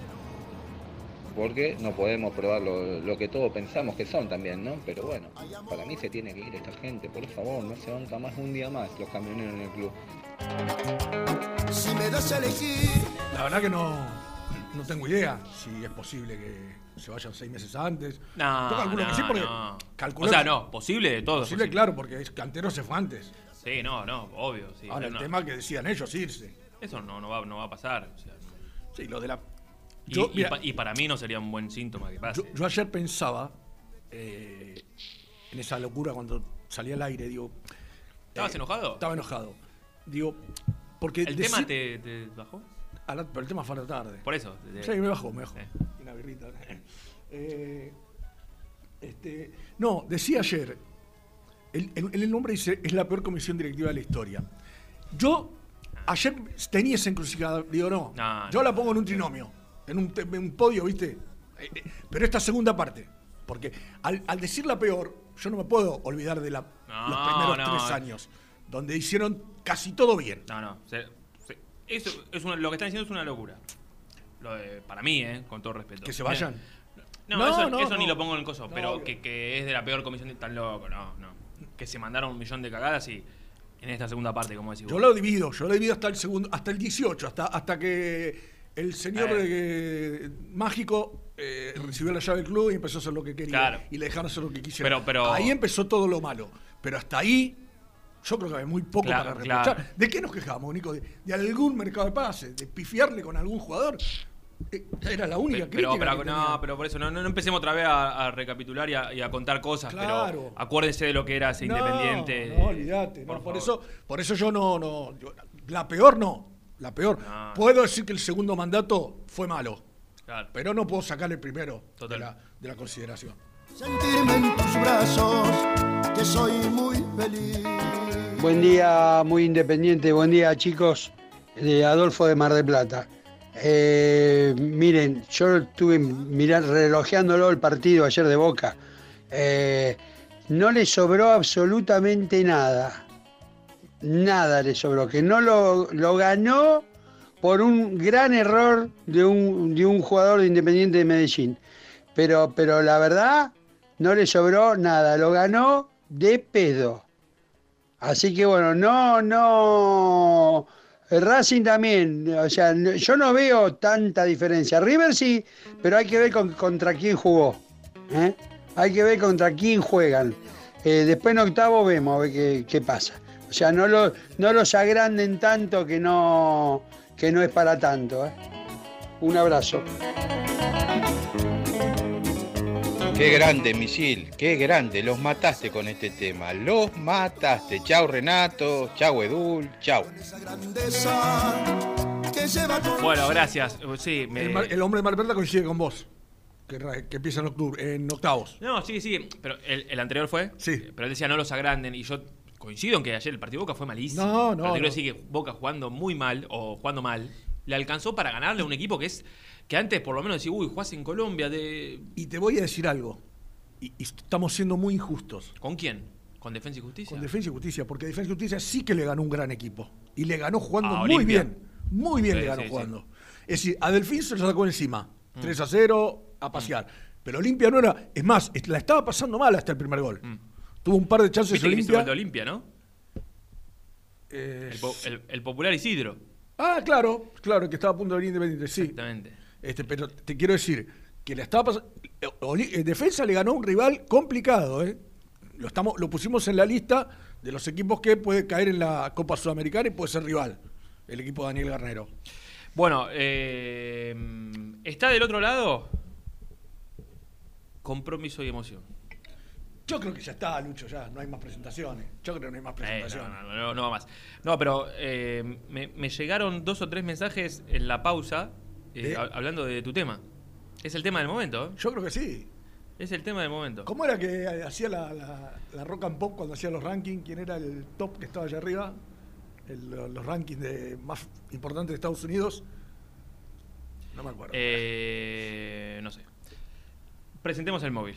Porque no podemos probar lo, lo que todos pensamos que son también, ¿no? Pero bueno, para mí se tiene que ir esta gente, por favor, no se banca más un día más los camioneros en el club. Si me das a elegir. La verdad que no, no tengo idea si es posible que se vayan seis meses antes. No, Yo calculo no, que sí porque no. calculo O sea, no, posible de todo. Posible, claro, porque es cantero se fue antes. Sí, no, no, obvio. Sí, Ahora, el no. tema que decían ellos irse. Eso no, no, va, no va a pasar. o sea. Sí, lo de la. Y, Yo, y mira, pa- y para mí no sería un buen síntoma que pase. Yo, yo ayer pensaba eh, en esa locura cuando salí al aire, digo. ¿Estabas eh, enojado? Estaba enojado. Digo, porque. ¿El tema te, te bajó? a la- pero el tema fue a la tarde. Por eso. de- Sí, me bajó, me bajó. Y Una birrita. Eh, este, no, decía ayer, el, el- el nombre dice, es la peor comisión directiva de la historia. Yo ayer tenía esa encrucijada, digo, no, No, yo no. la pongo en un trinomio, en un, te- en un podio, ¿viste? Eh, eh, Pero esta segunda parte, porque al, al decir la peor, yo no me puedo olvidar de la- No, los primeros no. tres años, donde hicieron casi todo bien. No, no. se- se- eso es una- lo que están diciendo es una locura. Lo de- para mí, ¿eh? Con todo respeto. Que se vayan. No, No, eso, ni lo pongo en el coso, pero que es de la peor comisión. de- Tan loco, no, no. Que se mandaron un millón de cagadas y en esta segunda parte, como decís Yo vos. lo divido, yo lo divido hasta el segundo, hasta el 18, hasta, hasta que el señor Eh. mágico eh, recibió la llave del club y empezó a hacer lo que quería. Claro. Y le dejaron hacer lo que quisiera. Pero- pero- Ahí empezó todo lo malo. Pero hasta ahí, yo creo que hay muy poco Claro, para reprochar. claro. ¿De qué nos quejamos, Nico? ¿De, de algún mercado de pases? ¿De pifiarle con algún jugador? Eh, Era la única Pero, crítica. pero, que no, tenía. pero por eso, no, no, empecemos otra vez a, a recapitular y a, y a contar cosas, Claro. pero acuérdense de lo que era ese No, independiente. No, olvídate. por eso, por eso yo no. no yo- la peor no. La peor. No. Puedo decir que el segundo mandato fue malo. Claro. Pero no puedo sacar el primero de la, de la consideración. Sentirme en tus brazos, que soy muy feliz. Buen día, muy independiente. Buen día, chicos. De Adolfo de Mar del Plata. Eh, miren, yo estuve mirando, relojeándolo el partido ayer de Boca. Eh, no le sobró absolutamente nada. Nada le sobró. Que no lo, lo ganó por un gran error de un, de un jugador de Independiente de Medellín. Pero, pero la verdad, no le sobró nada. Lo ganó de pedo. Así que bueno, no, no. Racing también, o sea, yo no veo tanta diferencia. River sí, pero hay que ver con- contra quién jugó. ¿eh? Hay que ver contra quién juegan. Eh, después en octavo vemos a ver qué, qué pasa. O sea, no, lo, no los agranden tanto que no, que no es para tanto. ¿eh? Un abrazo. Qué grande, Misil, qué grande. Los mataste con este tema. Los mataste. Chau, Renato. Chau, Edul. Chau. Bueno, gracias. Sí, me- El, mar- el hombre de Mar Plata coincide con vos. Que, que empieza en, octubre, en octavos. No, sí, sí. Pero el, el anterior fue. Sí. Pero él decía no los agranden. Y yo coincido en que ayer el partido de Boca fue malísimo. No, no, Pero te quiero decir que Boca jugando muy mal o jugando mal le alcanzó para ganarle a un equipo que es. Que antes por lo menos decía, uy, jugás en Colombia. De... Y te voy a decir algo. Y, y estamos siendo muy injustos. ¿Con quién? ¿Con Defensa y Justicia? Con Defensa y Justicia, porque Defensa y Justicia sí que le ganó un gran equipo. Y le ganó jugando A muy Olimpia. bien. Muy bien Sí, le ganó sí, sí. jugando. Es decir, a Delfín se lo sacó encima. Mm. 3 a 0, a pasear. Pero Olimpia no era. Es más, la estaba pasando mal hasta el primer gol. Tuvo un par de chances que Olimpia. ¿no? El, po- el- el popular Isidro. Ah, claro, claro, que estaba a punto de venir independiente, sí. Exactamente. Este, pero te quiero decir que le estaba pasando. Defensa le ganó a un rival complicado, ¿eh? Lo, estamos, lo pusimos en la lista de los equipos que puede caer en la Copa Sudamericana y puede ser rival. El equipo de Daniel Garnero. Bueno, eh, está del otro lado. Compromiso y emoción. Yo creo que ya está, Lucho, ya no hay más presentaciones. Yo creo que no hay más Eh, presentaciones. no, no, no, no va más. No, pero eh, me, me llegaron dos o tres mensajes en la pausa eh, hablando de tu tema. Es el tema del momento. ¿eh? Yo creo que sí. Es el tema del momento. ¿Cómo era que eh, hacía la, la- la rock and pop cuando hacía los rankings? ¿Quién era el top que estaba allá arriba? El- los rankings de más importantes de Estados Unidos. No me acuerdo. Eh, no sé. Presentemos el móvil.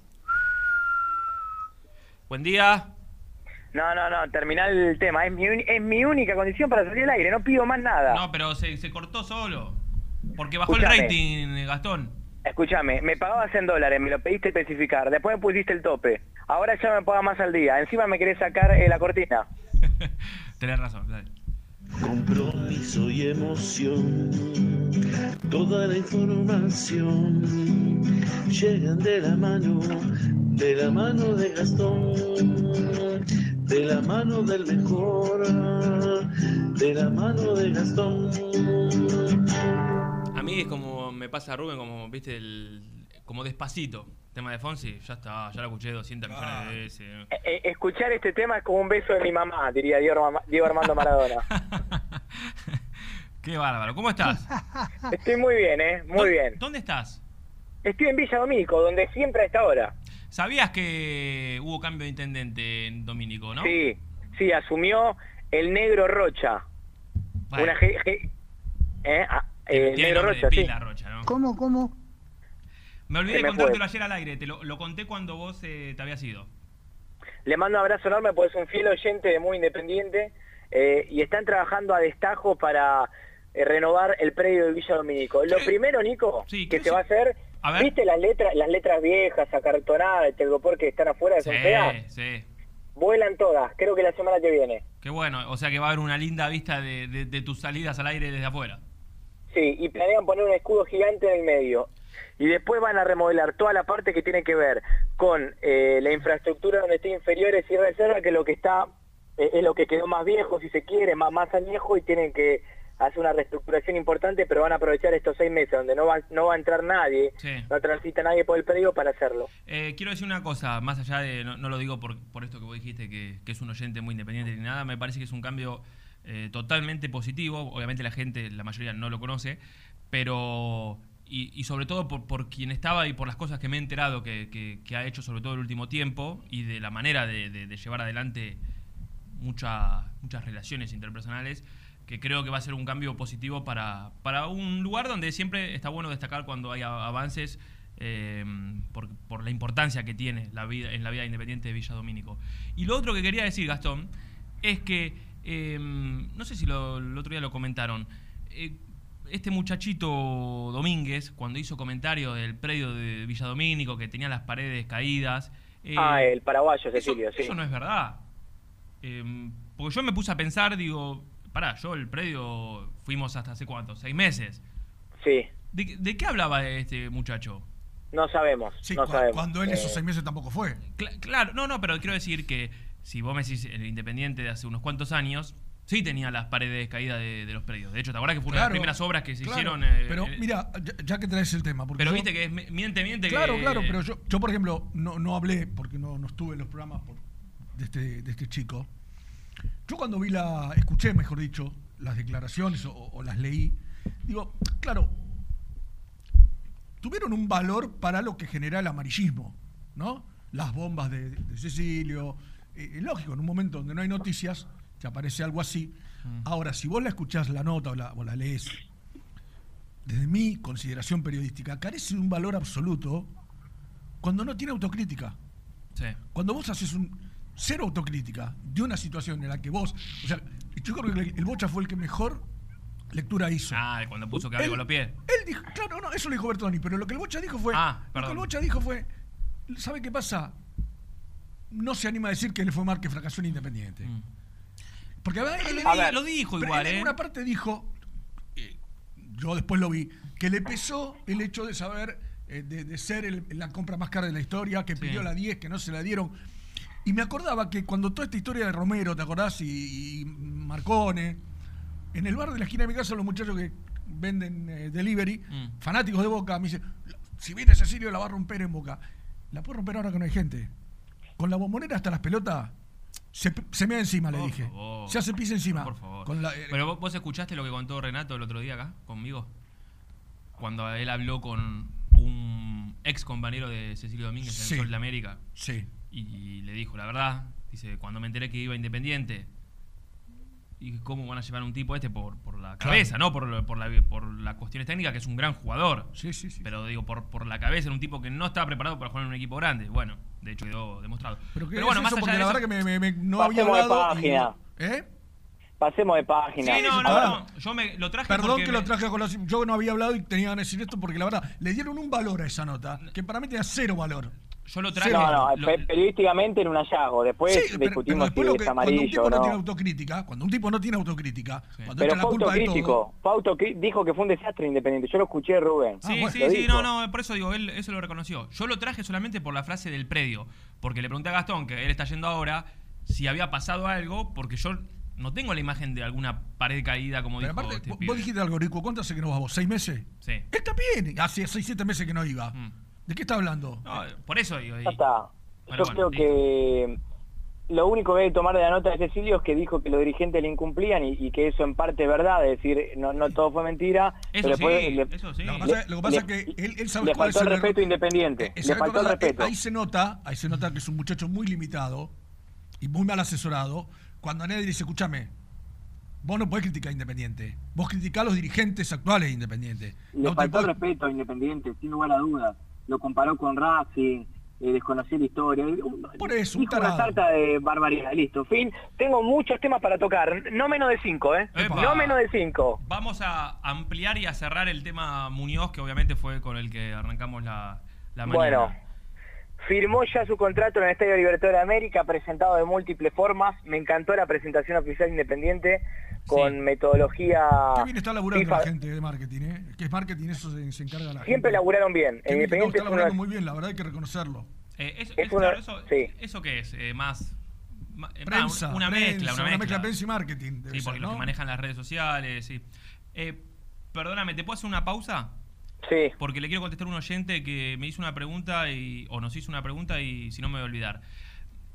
Buen día. No, no, no, terminar el tema. Es mi, uni- es mi única condición para salir al aire, no pido más nada. No, pero se, se cortó solo. Porque bajó Escuchame. el rating, Gastón. Escúchame, me pagabas en dólares, me lo pediste especificar, después me pusiste el tope. Ahora ya me paga más al día. Encima me querés sacar eh, la cortina. Tenés razón, dale. Compromiso y emoción, toda la información llegan de la mano, de la mano de Gastón, de la mano del mejor, de la mano de Gastón. A mí es como me pasa a Rubén, como, viste, el, como despacito. Tema de Fonsi, ya está, ya lo escuché 200 millones de veces. Eh, eh, escuchar este tema es como un beso de mi mamá, diría Diego, Arma- Diego Armando Maradona. Qué bárbaro. ¿Cómo estás? Estoy muy bien, ¿eh? Muy bien. ¿Dónde estás? Estoy en Villa Domínico, donde siempre a esta hora. ¿Sabías que hubo cambio de intendente en Domínico, no? Sí, sí, asumió el negro Rocha. Bueno. Una ge- ¿eh? Ah, eh, el negro nombre de Rocha, sí. pila, Rocha, ¿no? ¿Cómo, cómo? Me olvidé de contártelo fue. ayer al aire, te lo, lo conté cuando vos eh, te habías ido. Le mando un abrazo enorme porque es un fiel oyente de Muy Independiente eh, y están trabajando a destajo para eh, renovar el predio de Villa Domínico. Lo primero, Nico, que se va a hacer, A ver. ¿viste las letras las letras viejas, acartonadas, de telgopor que están afuera de Sí, sí. Vuelan todas, creo que la semana que viene. Qué bueno, o sea que va a haber una linda vista de, de- de tus salidas al aire desde afuera. Sí, y planean poner un escudo gigante en el medio. Y después van a remodelar toda la parte que tiene que ver con eh, la infraestructura donde esté inferiores y reserva, que lo que está eh, es lo que quedó más viejo, si se quiere, más, más añejo, y tienen que hacer una reestructuración importante, pero van a aprovechar estos seis meses donde no va, no va a entrar nadie, Sí. no transita nadie por el predio para hacerlo. Eh, quiero decir una cosa, más allá de, no, no lo digo por, por esto que vos dijiste, que, que es un oyente muy independiente ni nada, me parece que es un cambio eh, totalmente positivo. Obviamente la gente, la mayoría no lo conoce, pero. Y, sobre todo por, por quien estaba y por las cosas que me he enterado que, que- ha hecho, sobre todo el último tiempo, y de la manera de, de- llevar adelante mucha- muchas relaciones interpersonales, que creo que va a ser un cambio positivo para, para un lugar donde siempre está bueno destacar cuando hay avances eh, por, por la importancia que tiene la vida, en la vida independiente de Villa Domínico. Y lo otro que quería decir, Gastón, es que, eh, no sé si lo- el otro día lo comentaron, eh, este muchachito Domínguez, cuando hizo comentario del predio de Villa Domínico, que tenía las paredes caídas. eh, ah, el paraguayo, Cecilio, eso, sí. eso no es verdad. Eh, porque yo me puse a pensar, digo, pará, yo el predio fuimos hasta hace cuánto, seis meses. Sí, ¿De, de qué hablaba este muchacho? no sabemos. Sí, no sabemos. cuando él Eh, esos seis meses tampoco fue. Cla- claro, no, no, pero quiero decir que si vos me decís el Independiente de hace unos cuantos años, sí tenía las paredes caídas de, de los predios. De hecho, ¿te acuerdas que fue una de las primeras obras que se claro, hicieron? eh, pero eh, mira, ya, ya que traes el tema. Porque pero yo- viste que es mi- miente, miente Claro, que... claro, pero yo, yo por ejemplo, no, no hablé porque no, no estuve en los programas por- de, este, de este chico. Yo cuando vi la, escuché, mejor dicho, las declaraciones o, o las leí, digo, claro, tuvieron un valor para lo que genera el amarillismo, ¿no? Las bombas de, de Cecilio. Eh, lógico, en un momento donde no hay noticias, te aparece algo así. Ahora, si vos la escuchás la nota o la, o la lees, desde mi consideración periodística, carece de un valor absoluto cuando no tiene autocrítica. Sí. Cuando vos haces un cero autocrítica de una situación en la que vos. O sea, yo creo que el Bocha fue el que mejor lectura hizo. Ah, cuando puso que con los pies. Él dijo, claro, no, eso lo dijo Bertoni, pero lo que el Bocha dijo fue. Ah, lo que perdón. el Bocha dijo fue. ¿Sabe qué pasa? No se anima a decir que le fue mal que fracasó en Independiente. Porque a ver, él, A ver, lo dijo igual, él ¿eh? En una parte dijo, eh, yo después lo vi, que le pesó el hecho de saber, eh, de, de ser el- la compra más cara de la historia, que pidió la 10, que no se la dieron. Y me acordaba que cuando toda esta historia de Romero, ¿te acordás? Y, y Marcone, en el bar de la esquina de mi casa, los muchachos que venden eh, delivery, Mm. fanáticos de Boca, me dicen, si viene Cecilio la va a romper en Boca. La puede romper ahora que no hay gente. Con la bombonera hasta las pelotas, se, se me da encima, le dije. favor. Se hace pis encima. Por favor. Con la- eh, Pero vos, vos escuchaste lo que contó Renato el otro día acá, conmigo. Cuando él habló con un ex compañero de Cecilio Domínguez en Sí. Sol de América. Sí. Y le dijo, la verdad, dice, cuando me enteré que iba Independiente, y cómo van a llevar a un tipo este por, por la Claro. cabeza, ¿no? Por, por, la, por las cuestiones técnicas, que es un gran jugador. Sí, sí, sí. Pero digo, por, por la cabeza, era un tipo que no estaba preparado para jugar en un equipo grande. Bueno, de hecho quedó demostrado. Pero, ¿qué bueno, es más eso? allá Porque de la eso- verdad que me, me- me- no había Pasemos de hablado. y- página. ¿Eh? Pasemos de página. Sí, no, Ah, no, no. Yo me lo traje Perdón que me- lo traje a colación. Yo no había hablado y tenía de decir esto porque la verdad, le dieron un valor a esa nota que para mí tenía cero valor. Yo lo traje- No, no, pe- periodísticamente era un hallazgo. Después Sí, pero- pero discutimos después si lo es que- cuando un tipo no, no. tiene autocrítica, cuando un tipo no tiene autocrítica, cuando Pero echa la culpa de todo. autocrí- dijo que fue un desastre independiente. Yo lo escuché Rubén. Sí, Lo sí, dijo. sí, no, no, por eso digo, él eso lo reconoció. Yo lo traje solamente por la frase del predio, porque le pregunté a Gastón, que él está yendo ahora, si había pasado algo, porque yo no tengo la imagen de alguna pared caída, como Pero dijo aparte, este vos- pibe. dijiste algo, Rico, ¿cuánto hace que no vas vos? ¿Seis meses? Sí. Está bien, hace seis, siete meses que no iba. ¿De qué está hablando? No, por eso digo. y- Ya está. Bueno, Yo bueno, creo que lo único que hay que tomar de la nota de Cecilio es que dijo que los dirigentes le incumplían y, y que eso en parte es verdad, es decir, no, no todo fue mentira. Eso pero sí, después le- eso sí. Lo que pasa, lo que pasa le- es que él, él sabe le cuál es faltó el error. respeto a independiente. Eh, le ¿sabe faltó el? Eh, respeto. Ahí se nota, ahí se nota que es un muchacho muy limitado y muy mal asesorado. Cuando a nadie dice, escúchame, vos no podés criticar a Independiente. Vos criticás a los dirigentes actuales de Independiente. Le No faltó el podés- respeto a Independiente, sin lugar a dudas. Lo comparó con Racing, eh, desconoció la historia. Por eso, un Dijo una sarta de barbaridad, listo. Fin. Tengo muchos temas para tocar, no menos de cinco, ¿eh? Epa. No menos de cinco. Vamos a ampliar y a cerrar el tema Muñoz, que obviamente fue con el que arrancamos la, la mañana. Bueno, firmó ya su contrato en el Estadio Libertadores de América, presentado de múltiples formas. Me encantó la presentación oficial independiente con metodología. Qué bien está laburando FIFA. la gente de marketing, ¿eh? Que es marketing, eso se, se encarga la gente. Siempre laburaron bien. Qué bien, no, Independiente está es una- laburando muy bien, la verdad hay que reconocerlo. Eh, eso, Es una- claro, eso, sí. ¿eso qué es? Eh, más... eh, Prensa, una, una prensa, mezcla, una una mezcla. mezcla prensa y marketing, Sí, ser, porque los que manejan las redes sociales, sí. Eh, perdóname, ¿te puedo hacer una pausa? Sí. Porque le quiero contestar a un oyente que me hizo una pregunta y, o nos hizo una pregunta y si no me voy a olvidar.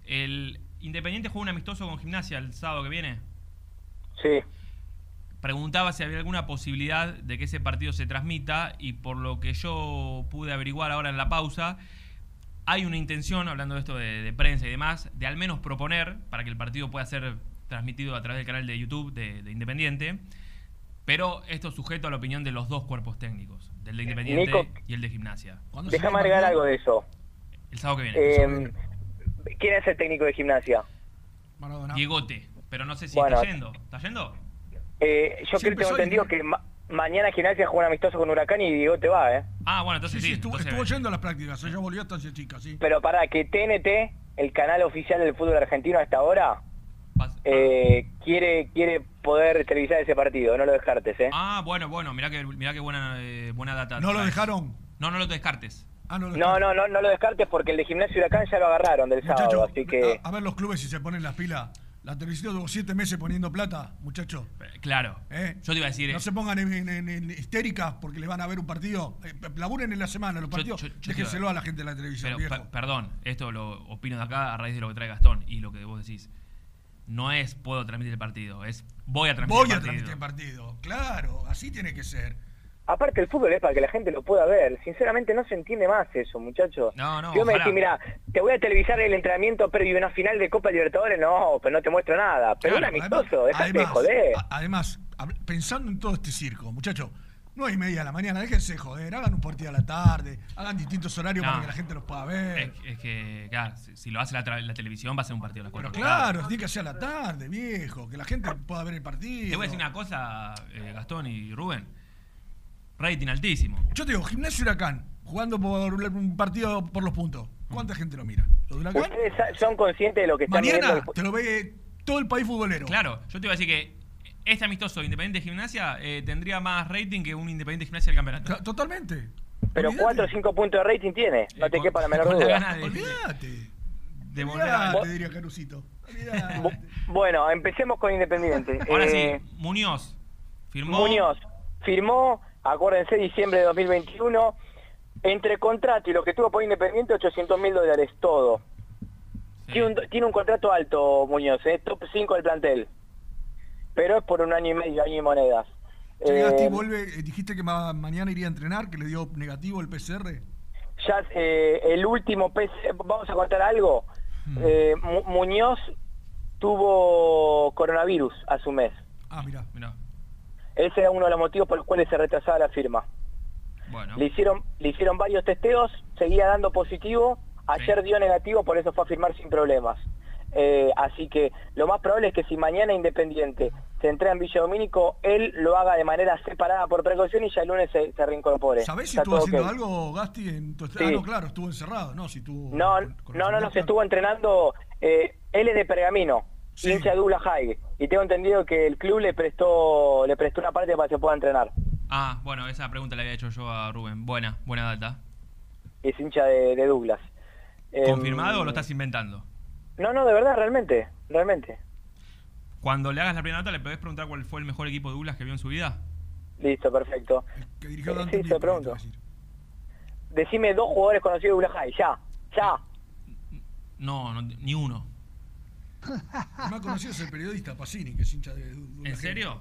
¿El Independiente juega un amistoso con Gimnasia el sábado que viene? Sí. Preguntaba si había alguna posibilidad de que ese partido se transmita y por lo que yo pude averiguar ahora en la pausa, hay una intención, hablando de esto de, de prensa y demás, de al menos proponer para que el partido pueda ser transmitido a través del canal de YouTube de, de Independiente, pero esto sujeto a la opinión de los dos cuerpos técnicos, del de Independiente Nico, y el de Gimnasia. Déjame agregar algo de eso. El sábado que viene. Eh, ¿Quién es el técnico de gimnasia? Diegote, pero no sé si Bueno. está yendo. ¿Está yendo? Eh, yo creo que tengo entendido que Ma- mañana Gimnasia juega un amistoso con Huracán y Diego te va, ¿eh? Ah, bueno, entonces Sí, sí. sí, estuvo, entonces- estuvo yendo a las prácticas, ella volvió a Estancia Chica, sí. Pero para que TNT, el canal oficial del fútbol argentino hasta ahora, eh, quiere quiere poder televisar ese partido, no lo descartes, ¿eh? Ah, bueno, bueno, mirá que, mirá que buena, eh, buena data. ¿No lo dejaron? No, no lo descartes. Ah, no, lo No, no, no, no lo descartes porque el de Gimnasia Huracán ya lo agarraron del sábado, así que... a, a ver los clubes si se ponen las pilas. La televisión tuvo siete meses poniendo plata, muchacho. Claro. ¿Eh? Yo te iba a decir. No eh, se pongan en, en- histéricas porque les van a ver un partido. Eh, laburen en la semana los partidos. yo- yo Déjenselo a la gente de la televisión, Pero, viejo. per- perdón, esto lo opino de acá a raíz de lo que trae Gastón y lo que vos decís. No es puedo transmitir el partido, es voy a transmitir Voy el a partido. transmitir el partido. Claro, así tiene que ser. Aparte el fútbol es para que la gente lo pueda ver. Sinceramente no se entiende más eso, muchachos. No, no, Si vos me decís, mira, te voy a televisar el entrenamiento previo a una final de Copa Libertadores, no, pero no te muestro nada. Pero Claro, un amistoso, de además, joder. a- además, pensando en todo este circo, muchachos, no y media de la mañana, déjense de joder, hagan un partido a la tarde, hagan distintos horarios No. para que la gente los pueda ver. Es, es que, claro, si, si lo hace la, la televisión va a ser un partido a las Pero 4 claro, tiene que ser a la tarde, viejo, que la gente pueda ver el partido. Te voy a decir una cosa, eh, Gastón y Rubén. Rating altísimo. Yo te digo, Gimnasio Huracán, jugando por un partido por los puntos. ¿Cuánta gente lo mira? ¿Lo de Huracán? Ustedes son conscientes de lo que están Mañana viendo. te lo ve todo el país futbolero. Claro, yo te iba a decir que este amistoso de Independiente Gimnasia eh, tendría más rating que un Independiente Gimnasia del campeonato. Totalmente. Pero 4 o 5 puntos de rating tiene, no te quepa la menor duda. Olvídate. De a- te diría Carucito. Bu- Bueno, empecemos con Independiente. Ahora Eh, sí, Muñoz firmó. Muñoz firmó, acuérdense, diciembre de 2021, entre contrato y lo que tuvo por Independiente, 800 mil dólares, todo. Tiene, un, tiene un contrato alto, Muñoz, ¿eh? top 5 del plantel. Pero es por un año y medio, año y monedas. Eh, Gasti, vuelve, eh, dijiste que ma- mañana iría a entrenar, que le dio negativo el PCR. ya eh, el último PC, vamos a contar algo. Hmm. Eh, Mu- Muñoz tuvo coronavirus a su mes. Ah, mira. Ese era uno de los motivos por los cuales se retrasaba la firma. Bueno. Le hicieron, le hicieron varios testeos, seguía dando positivo, ayer dio negativo, por eso fue a firmar sin problemas. Eh, así que lo más probable es que si mañana Independiente se entrega en Villa Domínico, él lo haga de manera separada por precaución y ya el lunes se, se reincorpore. ¿Sabés si Está estuvo haciendo algo, Gasti? En tu... Sí. Ah, no, claro, estuvo encerrado. No, si estuvo... No, no, no, no, se estuvo entrenando. eh, él es de Pergamino, hincha de Douglas High, y tengo entendido que el club le prestó le prestó una parte para que se pueda entrenar. Ah, bueno, esa pregunta la había hecho yo a Rubén. Buena, buena data. Es hincha de, de Douglas. Em, ¿Confirmado o lo estás inventando? No, no, de verdad, realmente, realmente. Cuando le hagas la primera nota, ¿le podés preguntar cuál fue el mejor equipo de Douglas que vio en su vida? Listo, perfecto. Que dirigió Eh, sí, se lo Mier, pregunto. Decime dos jugadores conocidos de Douglas High, ya, ya. No, no, ni uno. El más conocido es el periodista Pacini, que es hincha de... de- ¿En serio?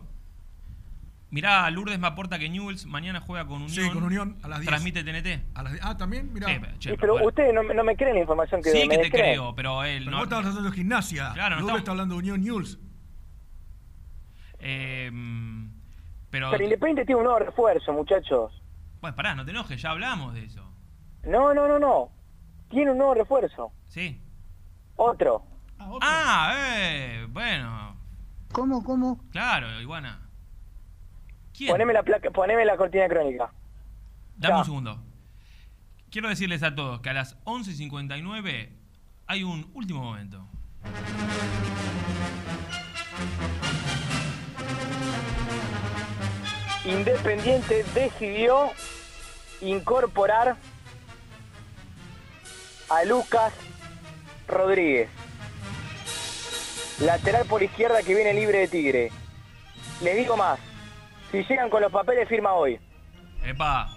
Mirá, Lourdes me aporta que Newells mañana juega con Unión. Sí, con Unión a las 10. Transmite TNT. A las- ah, también, mira. Sí, che, Sí, pero bueno. ustedes no, me- no me creen la información que Sí me que te creo, pero él Pero no. vos estabas hablando de gimnasia. Claro, no Lourdes estamos- está hablando de Unión News. Eh, pero. Pero Independiente tiene un nuevo refuerzo, muchachos. Bueno, pará, no te enojes, ya hablamos de eso. No, no, no, no. Tiene un nuevo refuerzo. Sí. Otro. Ah, eh, bueno. ¿Cómo, cómo? Claro, Iguana. ¿Quién? Poneme la, placa, poneme la cortina crónica. Dame Ya. un segundo. Quiero decirles a todos que a las 11.59 hay un último momento. Independiente decidió incorporar a Lucas Rodríguez, lateral por izquierda que viene libre de Tigre. Les digo más, si llegan con los papeles firma hoy. Epa.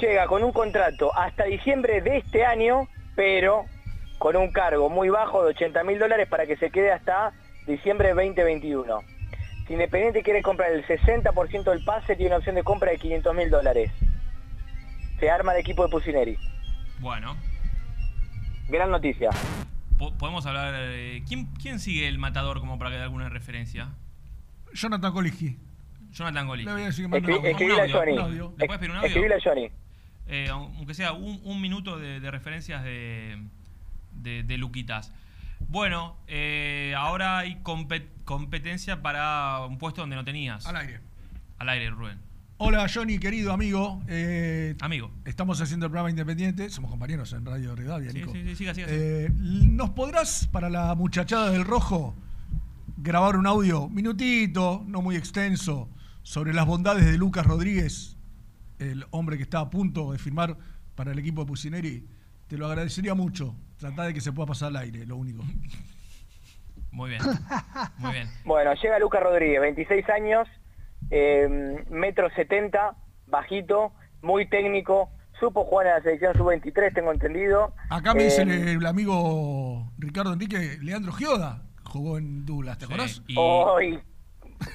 Llega con un contrato hasta diciembre de este año, pero con un cargo muy bajo de 80 mil dólares para que se quede hasta diciembre de 2021. Si Independiente quiere comprar el 60% del pase, tiene una opción de compra de 500 mil dólares. Se arma el equipo de Pusineri. Bueno, Gran noticia. Po- podemos hablar. de- ¿quién, ¿Quién sigue el matador como para que dé alguna referencia? Jonathan Coligi. Jonathan Goli. Le voy a decir que Escri- escribile a Johnny. un audio. ¿Le puedes pedir un audio? Escribile a Johnny. Eh, aunque sea un, un minuto de, de referencias de, de, de Luquitas. Bueno, eh, ahora hay compet- competencia para un puesto donde no tenías. Al aire. Al aire, Rubén. Hola Johnny, querido amigo. Eh, amigo. Estamos haciendo el programa independiente, somos compañeros en Radio Rivadavia, Sí, Nico. sí, sí, siga, siga, Eh, ¿Nos podrás, para la muchachada del rojo, grabar un audio, minutito, no muy extenso, sobre las bondades de Lucas Rodríguez, el hombre que está a punto de firmar para el equipo de Pusineri? Te lo agradecería mucho. Trata de que se pueda pasar al aire, lo único. Muy bien. Muy bien. Bueno, llega Lucas Rodríguez, 26 años, eh, metro 70, bajito, muy técnico, supo jugar en la selección sub-23, tengo entendido. Acá me dice el, Eh, el amigo Ricardo Enrique, Leandro Gioda, jugó en Douglas, ¿te acordás? y- ¡Ay!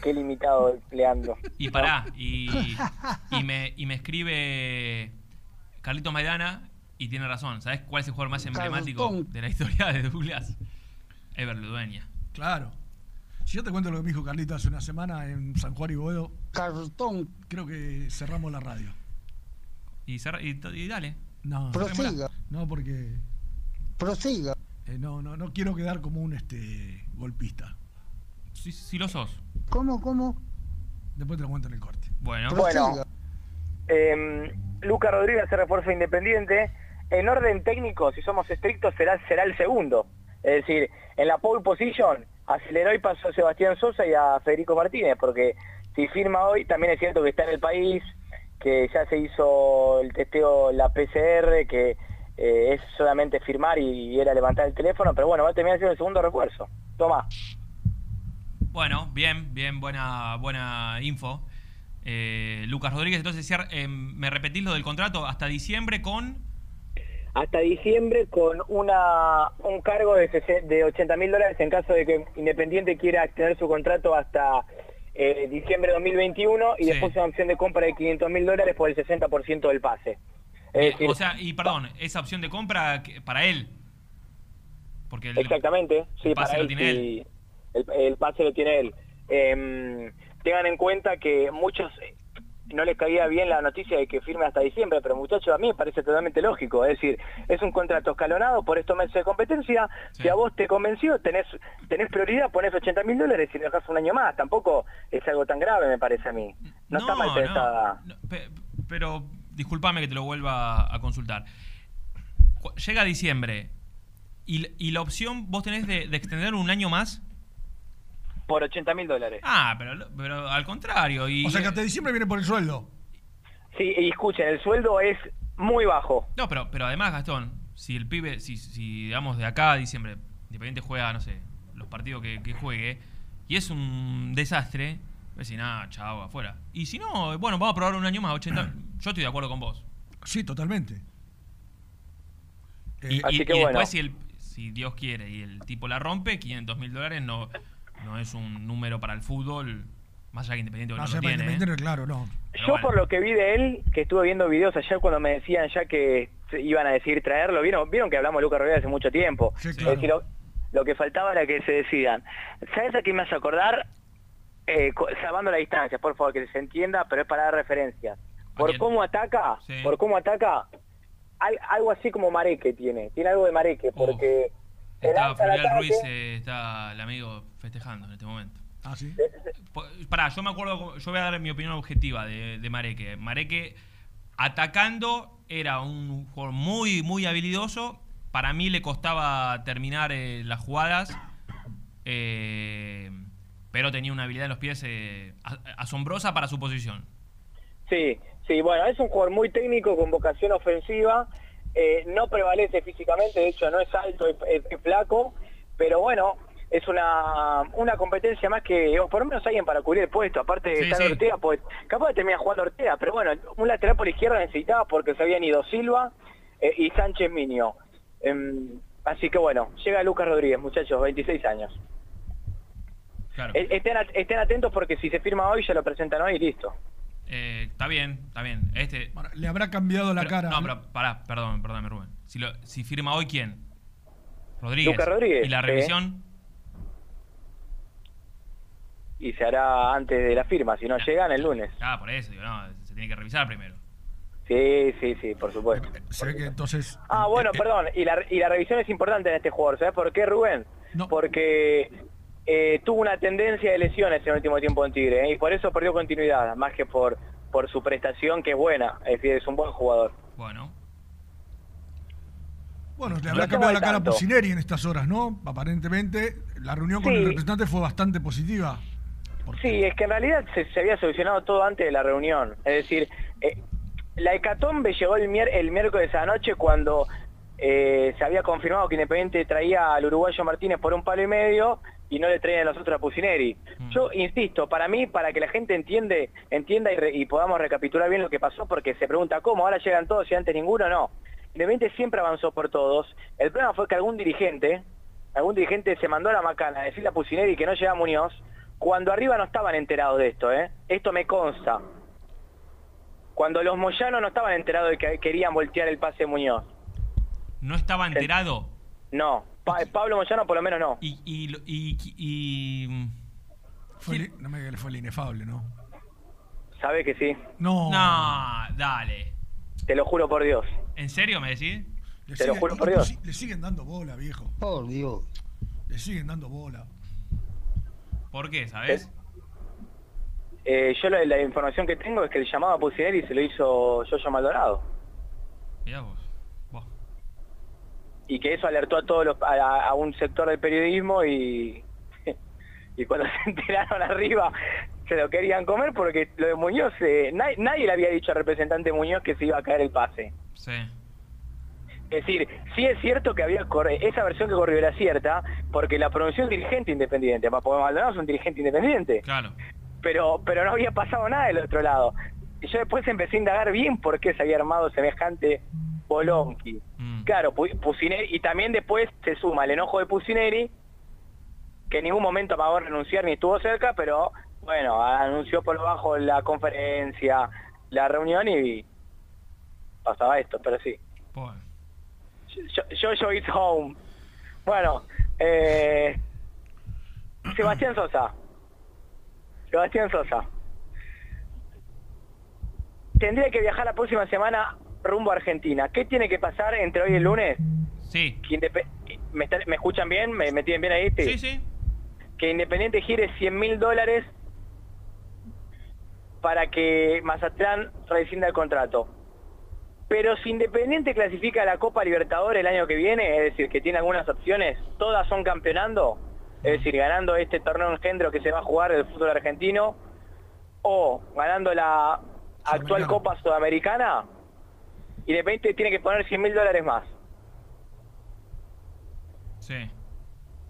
Qué limitado, Leandro. Y pará, y, y, me, y me escribe Carlitos Maidana y tiene razón. ¿Sabes cuál es el jugador más emblemático Carlton. de la historia de Douglas? Ever Ludueña. Claro. Si yo te cuento lo que me dijo Carlito hace una semana en San Juan y Boedo, Cartón, creo que cerramos la radio. Y, cerra- y, y dale. No, Prosiga. No, porque. Prosiga. eh, no, no, no quiero quedar como un este golpista. Si, si lo sos. ¿Cómo, cómo? Después te lo cuento en el corte. Bueno. Bueno, eh, Lucas Rodríguez se refuerzo independiente. En orden técnico, si somos estrictos, será, será el segundo. Es decir, en la pole position aceleró y pasó a Sebastián Sosa y a Federico Martínez, porque si firma hoy, también es cierto que está en el país, que ya se hizo el testeo, la PCR, que eh, es solamente firmar y, era levantar el teléfono, pero bueno, va a terminar siendo el segundo refuerzo. Toma. Bueno, bien, bien, buena, buena info. Eh, Lucas Rodríguez, entonces, eh, ¿me repetís lo del contrato hasta diciembre con...? Hasta diciembre con una un cargo de, de 80 mil dólares en caso de que Independiente quiera extender su contrato hasta eh, diciembre de 2021 y Sí. después una opción de compra de 500 mil dólares por el 60% del pase. Es decir, o sea, y perdón, esa opción de compra para él. Porque el, exactamente, sí, el pase para lo él, tiene sí, El, el pase lo tiene él. Em, tengan en cuenta que muchos eh, no les caía bien la noticia de que firme hasta diciembre, pero muchachos, a mí me parece totalmente lógico. Es decir, es un contrato escalonado por estos meses de competencia. Si a vos te convenció, tenés, tenés prioridad, ponés 80 mil dólares y dejas un año más. Tampoco es algo tan grave, me parece a mí. No, está mal pensada. Pe- pero discúlpame que te lo vuelva a consultar. Llega diciembre y, y la opción vos tenés de, de extender un año más. Por 80 mil dólares. Ah, pero, pero al contrario. Y, O sea que hasta diciembre viene por el sueldo. Sí, y escuchen, el sueldo es muy bajo. No, pero, pero además, Gastón, si el pibe, si, si digamos de acá a diciembre, Independiente juega, no sé, los partidos que, que juegue, y es un desastre, pues si nada, chao, afuera. Y si no, bueno, vamos a probar un año más, 80. Yo estoy de acuerdo con vos. Sí, totalmente. Y, Así y- que y bueno. después, si, el, si Dios quiere y el tipo la rompe, 500 mil dólares no, no es un número para el fútbol, más allá que Independiente no, No lo tiene. ¿eh? Claro, no. Yo por lo que vi de él, que estuve viendo videos ayer cuando me decían ya que se iban a decidir traerlo, vieron, vieron que hablamos de Lucas Rodríguez hace mucho tiempo. Es decir, lo, lo que faltaba era que se decidan. ¿Sabes a qué me hace acordar? Eh, salvando la distancia, por favor, que se entienda, pero es para dar referencias. Por cómo ataca, Sí. por cómo ataca, al- algo así como Mareque tiene, tiene algo de Mareque, porque se Está Ruiz, eh, está el amigo festejando en este momento. Ah, sí. Po- Pará, yo me acuerdo, yo voy a dar mi opinión objetiva de, de Mareque. Mareque atacando era un jugador muy, muy habilidoso. Para mí le costaba terminar eh, las jugadas, eh, pero tenía una habilidad en los pies eh, asombrosa para su posición. Sí, sí, bueno, es un jugador muy técnico con vocación ofensiva, eh, no prevalece físicamente, de hecho no es alto, es, es- es flaco, pero bueno, es una, una competencia más que, o por lo menos alguien para cubrir el puesto, aparte de Sí, estar sí. Ortega, pues capaz de terminar jugando Ortega, pero bueno, un lateral por izquierda necesitaba porque se habían ido Silva eh, y Sánchez Miño. Em, así que bueno, llega Lucas Rodríguez, muchachos, 26 años. Claro. Eh, Estén, estén atentos porque si se firma hoy, ya lo presentan hoy y listo. Eh, está bien, está bien. Este, Le habrá cambiado la pero- cara. No, pero pará, perdón, perdóname, Rubén. Si, lo- si firma hoy, ¿quién? Rodríguez. Lucas Rodríguez, ¿Y la revisión? Y se hará antes de la firma, si no llegan el lunes. Ah, por eso, digo, no, se tiene que revisar primero. Sí, sí, sí, por supuesto. Se ve que entonces. Ah, Eh, bueno, perdón, y la, y la revisión es importante en este jugador, ¿sabes por qué, Rubén? Porque eh, tuvo una tendencia de lesiones en el último tiempo en Tigre, ¿eh? y por eso perdió continuidad, más que por, por su prestación, que es buena, es decir, es un buen jugador. Bueno. Bueno, le No habrá estamos cambiado la cara a tanto. Pusineri en estas horas, ¿no? Aparentemente, la reunión con Sí. el representante fue bastante positiva. Sí, es que en realidad se, se había solucionado todo antes de la reunión. Es decir, eh, la hecatombe llegó el, mier- el miércoles a la noche cuando eh, se había confirmado que Independiente traía al uruguayo Martínez por un palo y medio y no le traían a los otros a Pusineri. Yo insisto, para mí, para que la gente entiende, entienda y, re- y podamos recapitular bien lo que pasó, porque se pregunta cómo, ahora llegan todos y antes ninguno, no. Independiente siempre avanzó por todos. El problema fue que algún dirigente, algún dirigente se mandó a la macana a decirle a Pusineri que no llega Muñoz, cuando arriba no estaban enterados de esto, ¿eh? Esto me consta. Cuando los moyanos no estaban enterados de que querían voltear el pase de Muñoz. ¿No estaba enterado? No, Pa- Pablo Moyano por lo menos no. Y, y, lo- y, y- Fue el- no me digas que fue el inefable, ¿no? ¿Sabe que sí? No. No, dale. Te lo juro por Dios. ¿En serio me decís? Le Te lo siguen- juro por Dios. Le siguen dando bola, viejo. Por Dios. Le siguen dando bola. ¿Por qué, sabes? Eh, yo la, la información que tengo es que el llamado a Pusineri se lo hizo Yoyo Maldonado. Mirá vos. Y que eso alertó a todos los, a, un sector del periodismo y, y cuando se enteraron arriba se lo querían comer porque lo de Muñoz, eh, nadie, nadie le había dicho al representante Muñoz que se iba a caer el pase. Sí. Es decir, sí es cierto que había esa versión que corrió era cierta, porque la pronunció un dirigente independiente, porque Maldonado es un dirigente independiente. Claro. Pero, pero no había pasado nada del otro lado. Y yo después empecé a indagar bien por qué se había armado semejante bolonqui. Claro, Pu- Pusineri, y también después se suma el enojo de Pusineri, que en ningún momento amagó renunciar ni estuvo cerca, pero bueno, anunció por lo bajo la conferencia, la reunión y pasaba esto, pero sí. Yo, yo, yo it's home. Bueno, eh, Sebastián Sosa. Sebastián Sosa. Tendría que viajar la próxima semana rumbo a Argentina. ¿Qué tiene que pasar entre hoy y el lunes? Sí. ¿Me, está- me escuchan bien? ¿Me, me tienen bien ahí? Sí, sí. Que Independiente gire 100 mil dólares para que Mazatlán rescinda el contrato. Pero si Independiente clasifica a la Copa Libertadores el año que viene, es decir, que tiene algunas opciones, todas son campeonando, es decir, ganando este torneo engendro que se va a jugar del fútbol argentino, o ganando la actual Copa Sudamericana, Independiente tiene que poner 100 mil dólares más. Sí.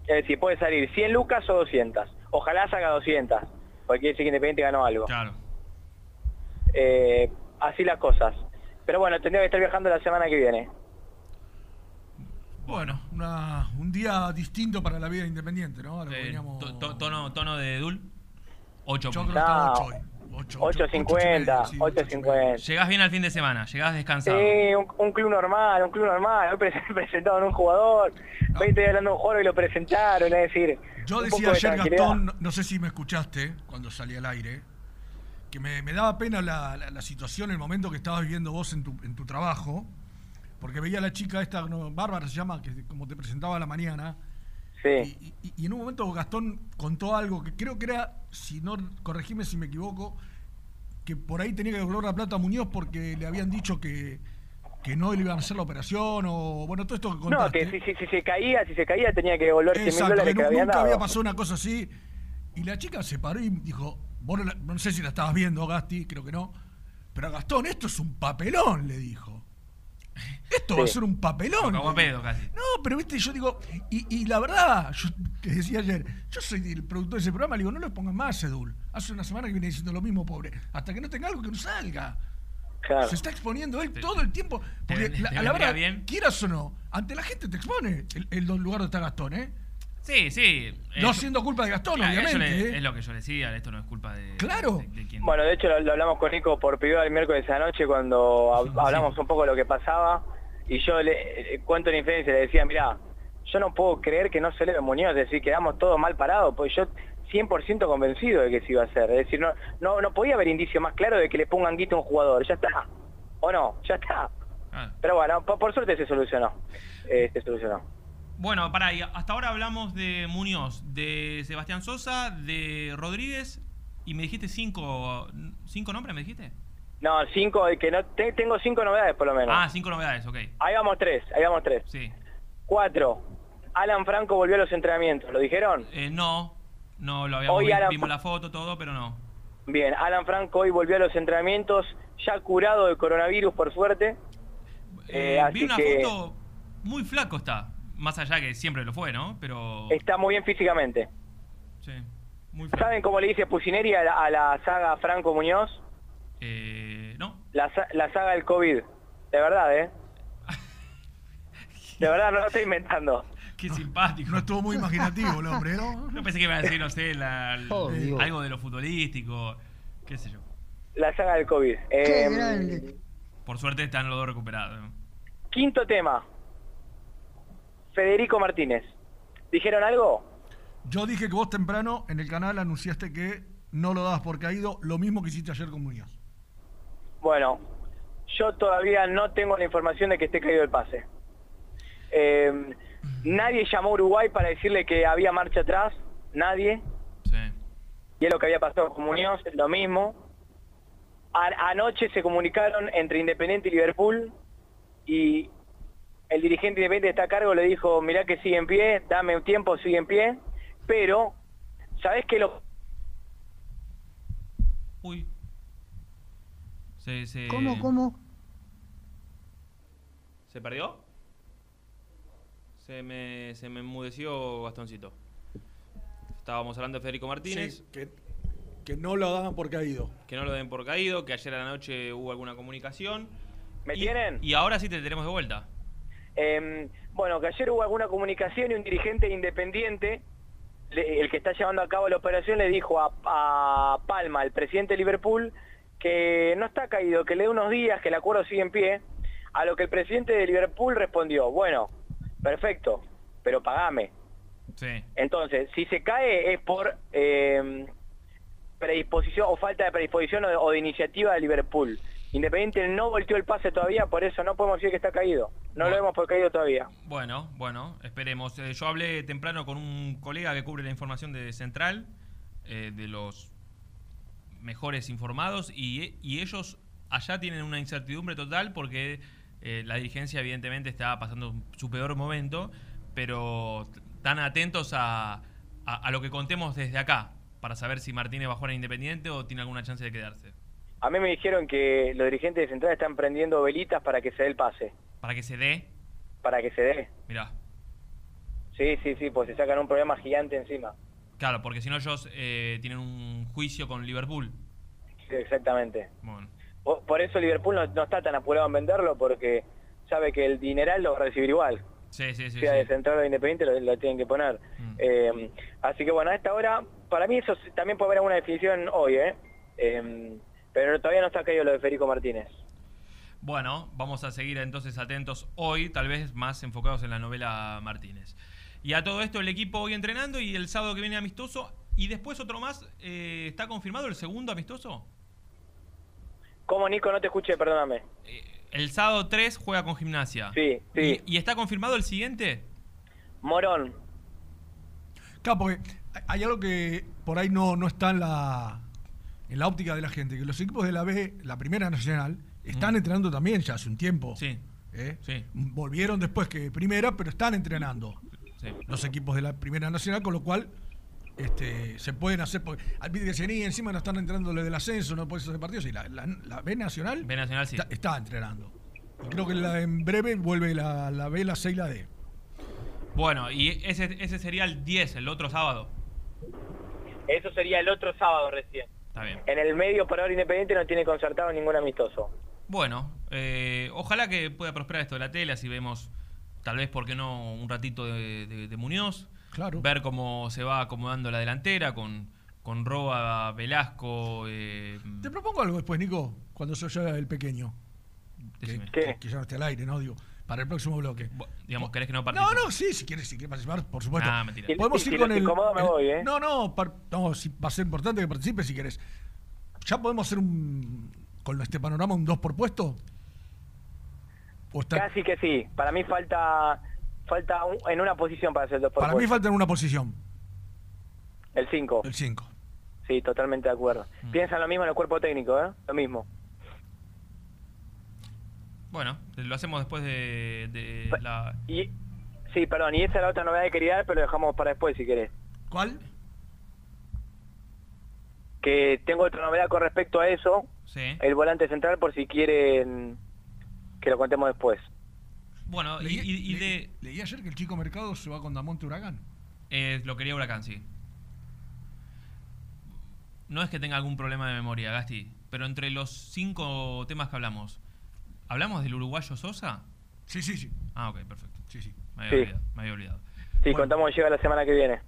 Es decir, puede salir 100 lucas o 200. Ojalá saca 200, porque quiere decir que Independiente ganó algo. Claro. Eh, así las cosas. Pero bueno, tendría que estar viajando la semana que viene. Bueno, una- un día distinto para la vida independiente, ¿no? Eh, veníamos- to- to- tono, tono de Dul. 8 Yo creo que está ocho hoy. 8.50, 8.50. Llegás bien al fin de semana, llegás descansado. Sí, un, un club normal, un club normal. Hoy pre- presentaron un jugador, 20 días hablando de un jugador y lo presentaron, es decir... Yo decía de ayer. Gastón, no, no sé si me escuchaste cuando salí al aire, que me, me daba pena la, la- la situación, el momento que estabas viviendo vos en tu, en tu trabajo, porque veía a la chica esta, no, Bárbara se llama, que como te presentaba a la mañana, Sí. y, y en un momento Gastón contó algo que creo que era, si no, corregime si me equivoco, que por ahí tenía que devolver la plata a Muñoz porque le habían dicho que, que no le iban a hacer la operación, o bueno, todo esto que No, contaste. que si, si, si se caía, si se caía tenía que devolver 100 mil dólares que que nu- habían nunca dado. había pasado una cosa así. Y la chica se paró y dijo, vos no, la- no sé si la estabas viendo, Gasti, creo que no. Pero Gastón, esto es un papelón, le dijo. Esto va a ser un papelón. Pedo casi. No, pero viste, yo digo, y, y la verdad, yo te decía ayer, yo soy el productor de ese programa, le digo, no le pongan más Edul. Hace una semana que viene diciendo lo mismo, pobre. Hasta que no tenga algo que no salga. Claro. Se está exponiendo él todo el tiempo. Porque te la, a la verdad, bien. quieras o no, ante la gente te expone el, el lugar donde está Gastón, ¿eh? Sí, sí. No Eh, siendo culpa de Gastón, claro, obviamente. le- ¿eh? Es lo que yo decía, esto no es culpa de. Claro. de- de quien- Bueno, de hecho lo, lo hablamos con Nico por privado el miércoles a la noche cuando hab- hablamos un poco de lo que pasaba y yo le cuento la inferencia le decía, mira, yo no puedo creer que no se le Muñoz, es decir, quedamos todos mal parados, pues yo 100% convencido de que se iba a hacer, es decir, no, no, no podía haber indicio más claro de que le pongan guita a un jugador, ya está, o no, ya está. Ah. Pero bueno, por, por suerte se solucionó, Eh, se solucionó. Bueno, pará, y hasta ahora hablamos de Muñoz, de Sebastián Sosa, de Rodríguez, y me dijiste cinco, cinco nombres, ¿me dijiste? No, cinco, que no te- tengo cinco novedades por lo menos. Ah, cinco novedades, ok. Ahí vamos tres, ahí vamos tres. Sí. Cuatro, Alan Franco volvió a los entrenamientos, ¿lo dijeron? Eh, no, no lo habíamos Hoy Alan- vimos la foto, todo, pero no. Bien, Alan Franco hoy volvió a los entrenamientos, ya curado de coronavirus por suerte. Eh, Eh, vi una que foto, muy flaco está, más allá que siempre lo fue, ¿no? Pero... está muy bien físicamente. Sí, muy ¿Saben cómo le dice Pusineri a la, a la saga Franco Muñoz? Eh, no. La, sa- la saga del COVID. De verdad, ¿eh? De verdad, no lo estoy inventando. Qué simpático. No estuvo muy imaginativo el hombre, ¿no? Yo pensé que iba a decir, no sé, la- Oh, algo de lo futbolístico, qué sé yo. La saga del COVID. Eh, Por suerte están los dos recuperados. ¿no? Quinto tema. Federico Martínez. ¿Dijeron algo? Yo dije que vos temprano en el canal anunciaste que no lo dabas por caído, lo mismo que hiciste ayer con Muñoz. Bueno, yo todavía no tengo la información de que esté caído el pase. Eh, nadie llamó a Uruguay para decirle que había marcha atrás, nadie. Y es lo que había pasado con Muñoz, lo mismo. A- anoche se comunicaron entre Independiente y Liverpool y el dirigente Independiente que está a cargo le dijo, mirá que sigue en pie, dame un tiempo, sigue en pie, pero, ¿sabés qué lo Uy. Se, se- ¿Cómo, cómo? ¿Se perdió? Se me, se me enmudeció Gastoncito. Estábamos hablando de Federico Martínez. Sí, que, que no lo daban por caído. Que no lo den por caído, que ayer a la noche hubo alguna comunicación. ¿Me y, tienen? Y ahora sí te tenemos de vuelta. Eh, bueno, que ayer hubo alguna comunicación y un dirigente independiente, le- el que está llevando a cabo la operación, le dijo a, a Palma, el presidente de Liverpool, que no está caído, que le dé unos días, que el acuerdo sigue en pie. A lo que el presidente de Liverpool respondió, bueno, perfecto, pero pagame. Sí. Entonces, si se cae es por eh, predisposición o falta de predisposición o de, o de iniciativa de Liverpool. Independiente no volteó el pase todavía, por eso no podemos decir que está caído. No lo hemos por caído todavía. Bueno, bueno, esperemos. Eh, yo hablé temprano con un colega que cubre la información de Central, eh, de los mejores informados, y, y ellos allá tienen una incertidumbre total porque eh, la dirigencia evidentemente está pasando su peor momento, pero están atentos a, a- a lo que contemos desde acá, para saber si Martínez va a jugar en Independiente o tiene alguna chance de quedarse. A mí me dijeron que los dirigentes de Central están prendiendo velitas para que se dé el pase, Para que se dé, para que se dé. mirá. Sí, sí, sí, pues se sacan un problema gigante encima. Claro, porque si no ellos eh, tienen un juicio con Liverpool. Sí, exactamente. Bueno. Por, eso Liverpool no, no está tan apurado en venderlo porque sabe que el dineral lo va a recibir igual. Sí, sí, sí. sea sí. de Central o de Independiente lo, lo tienen que poner. Eh, así que bueno, a esta hora, para mí eso también puede haber alguna definición hoy, ¿eh? Eh, pero todavía no está caído lo de Federico Martínez. Bueno, vamos a seguir entonces atentos hoy, tal vez más enfocados en la novela Martínez. Y a todo esto el equipo hoy entrenando y el sábado que viene amistoso. Y después otro más, eh, ¿está confirmado el segundo amistoso? ¿Cómo, Nico? No te escuché, perdóname. El sábado 3 juega con gimnasia. Sí, sí. ¿Y, y está confirmado el siguiente? Morón. Claro, porque hay algo que por ahí no, no está en la, en la óptica de la gente, que los equipos de la B, la Primera Nacional, están entrenando también ya hace un tiempo. Sí. ¿eh? Sí. Volvieron después que Primera, pero están entrenando Sí. los equipos de la Primera Nacional, con lo cual este, se pueden hacer. Porque al que dicen, "Y encima no están entrenando desde del ascenso, no puede ser partidos. Y la, la- la B Nacional, B Nacional sí. está, está entrenando. Y creo que la- en breve vuelve la, la B, la C y la D. Bueno, y ese, ese sería el 10, el otro sábado. Eso sería el otro sábado recién. Está bien. En el medio, por ahora Independiente no tiene concertado ningún amistoso. Bueno, eh, ojalá que pueda prosperar esto de la tele, así vemos, tal vez, ¿por qué no? Un ratito de, de- de Muñoz. Claro. Ver cómo se va acomodando la delantera con, con Roa, Velasco. eh, Te propongo algo después, Nico, cuando se oya el pequeño. Que- que ya no esté al aire, ¿no? Digo, para el próximo bloque. digamos, ¿querés que no No, participe? no, sí, si quieres, si quieres participar, por supuesto. Ah, mentira. Podemos Si- ir si con el. me el- voy, ¿eh? No, no, par- no, va a ser importante que participe si quieres. ¿Ya podemos hacer un. con este panorama un 2 por puesto? ¿O está- Casi que sí. Para mí falta Falta un- en una posición para hacer el 2 por Para mí falta en una posición. El 5. El 5. Sí, totalmente de acuerdo. Piensan lo mismo en el cuerpo técnico, ¿eh? Lo mismo. Bueno, lo hacemos después de, de la... Y, sí, perdón, y esa es la otra novedad que quería dar, pero lo dejamos para después si querés. ¿Cuál? Que tengo otra novedad con respecto a eso, Sí. el volante central, por si quieren que lo contemos después. Bueno, y, Leí, y- y le- de... leí ayer que el chico Mercado se va con Damonte Huracán. eh, lo quería Huracán, sí. No es que tenga algún problema de memoria, Gasti, pero entre los cinco temas que hablamos, ¿hablamos del uruguayo Sosa? Sí, sí, sí. Ah, ok, perfecto. Sí, sí. Me había Sí. olvidado. Me había olvidado. Sí, contamos que llega la semana que viene.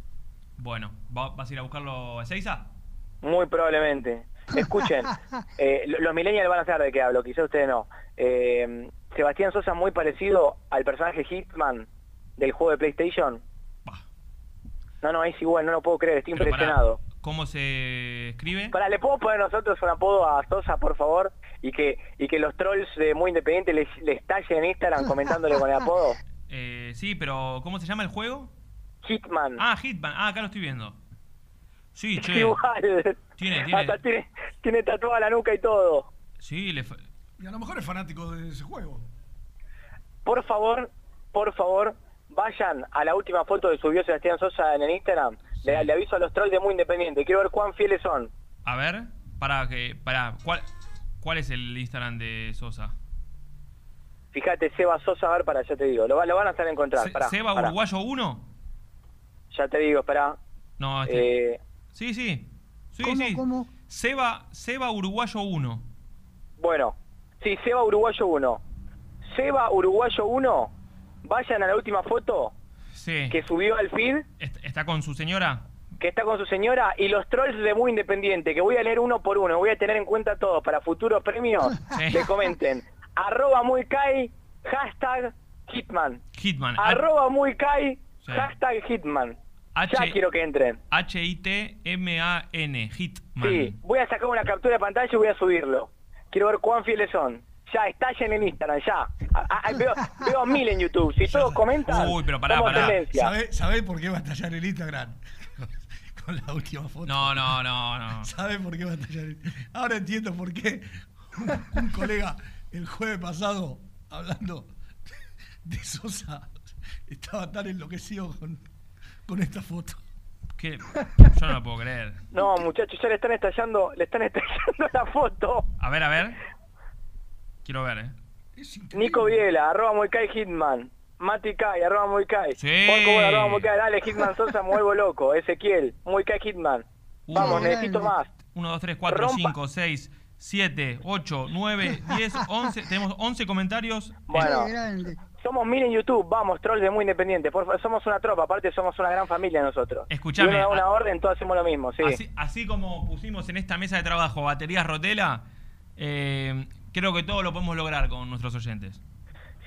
Bueno, ¿va- ¿vas a ir a buscarlo a Ezeiza? Muy probablemente. Escuchen, eh, lo- los millennials van a saber de qué hablo, quizá ustedes no. Eh, Sebastián Sosa muy parecido al personaje Hitman del juego de PlayStation. No, no, es igual, no lo puedo creer, estoy Pero pará, impresionado. ¿Cómo se escribe? Para, ¿le puedo poner nosotros un apodo a Sosa, por favor? Y que y que los trolls de Muy Independiente les, les tallen en Instagram comentándole con el apodo. Eh, sí, pero ¿cómo se llama el juego? Hitman. Ah, Hitman. Ah, acá lo estoy viendo. Sí, che. Igual. Tiene, tiene. Hasta tiene, tiene tatuada la nuca y todo. Sí, le fa- Y a lo mejor es fanático de ese juego. Por favor, por favor, vayan a la última foto que subió Sebastián Sosa en el Instagram. Le, le aviso a los trolls de Muy Independiente. Quiero ver cuán fieles son. A ver, para que. Para, ¿cuál, ¿Cuál es el Instagram de Sosa? Fíjate, Seba Sosa, a ver, para, ya te digo. Lo, va- lo van a hacer encontrar. Se- pará, ¿Seba pará. Uruguayo 1? Ya te digo, espera. No, este. Eh, Sí, sí. Sí, ¿Cómo, sí. cómo? Seba, Seba Uruguayo 1. bueno, sí, Seba Uruguayo 1. Seba Uruguayo 1, vayan a la última foto Sí. que subió al feed, ¿Est- ¿Está con su señora? que está con su señora, y los trolls de Muy Independiente, que voy a leer uno por uno, voy a tener en cuenta todos para futuros premios, Sí. le comenten. Arroba muy kai, hashtag Hitman. Hitman. Arroba muy kai, Sí. hashtag Hitman. H- Ya quiero que entren. H-I-T-M-A-N. Hitman. Sí, voy a sacar una captura de pantalla y voy a subirlo. Quiero ver cuán fieles son. Ya, estallen en Instagram, ya. A- a- veo, veo mil en YouTube. Si todos comentan, Uy, pero pará, pará. tendencia. ¿Sabe, sabe por qué va a estallar el Instagram? Con la última foto. No, no, no, no. ¿Sabe por qué va a estallar el Ahora entiendo por qué un, un colega el jueves pasado, hablando de Sosa, estaba tan enloquecido con, con esta foto. ¿Qué? Yo no lo puedo creer. No, muchachos, ya le están estallando, le están estallando la foto. A ver, a ver. Quiero ver, ¿eh? Nico Viela, arroba muy kai Hitman. Mati Kai, arroba muy kai. Sí. Cobol, arroba muy kai. Dale, Hitman Sosa, me vuelvo loco. Ezequiel, muy kai Hitman. Vamos, necesito más. 1, 2, 3, 4, Rompa. 5, 6, 7, 8, 9, 10, 11. Tenemos 11 comentarios. Bueno, somos mil en YouTube, vamos, trolls de muy independiente. Por somos una tropa, aparte somos una gran familia nosotros. Escuchame, Si uno da una a- orden, todos hacemos lo mismo, sí. Así, así como pusimos en esta mesa de trabajo baterías Rotela, eh, creo que todo lo podemos lograr con nuestros oyentes.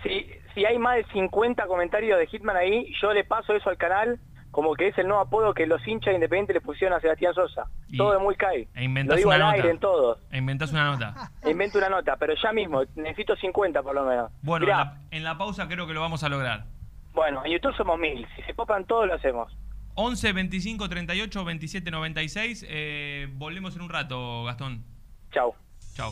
Si, si hay más de 50 comentarios de Hitman ahí, yo le paso eso al canal, como que es el nuevo apodo que los hinchas independientes le pusieron a Sebastián Sosa. Y- Todo de muy Kai. E Lo inventás digo una al nota. aire en todos. E inventás una nota. Invento una nota, pero ya mismo, necesito 50 por lo menos. Bueno, en la, en la pausa creo que lo vamos a lograr. bueno, en YouTube somos mil. Si se popan todos, lo hacemos. 11 25 38 27 96. Eh, volvemos en un rato, Gastón. Chau. Chau.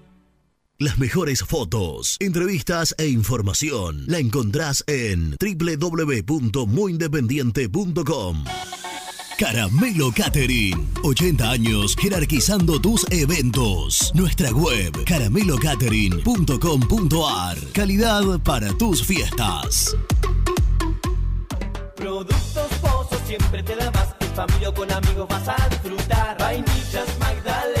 Las mejores fotos, entrevistas e información la encontrás en www.muyindependiente.com. Caramelo Catering. 80 años jerarquizando tus eventos. Nuestra web caramelocatering.com.ar. Calidad para tus fiestas. Productos Pozos siempre te da más. En familia o con amigos vas a disfrutar. Vainillas, magdalenas,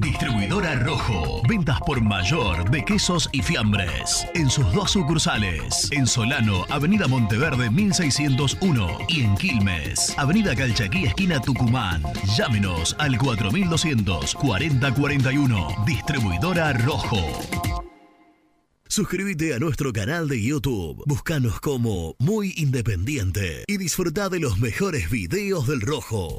Distribuidora Rojo. Ventas por mayor de quesos y fiambres. En sus dos sucursales. En Solano, Avenida Monteverde 1601. Y en Quilmes, Avenida Calchaquí, esquina Tucumán. Llámenos al 4200 4041. Distribuidora Rojo. Suscríbete a nuestro canal de YouTube. Búscanos como Muy Independiente y disfruta de los mejores videos del Rojo.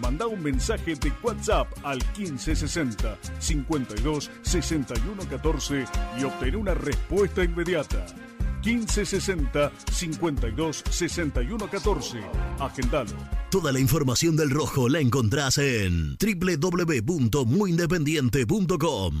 Manda un mensaje de WhatsApp al 1560 52 61 14 y obtén una respuesta inmediata. 1560 52 61 14. Agendalo. Toda la información del rojo la encontrás en www.muyindependiente.com.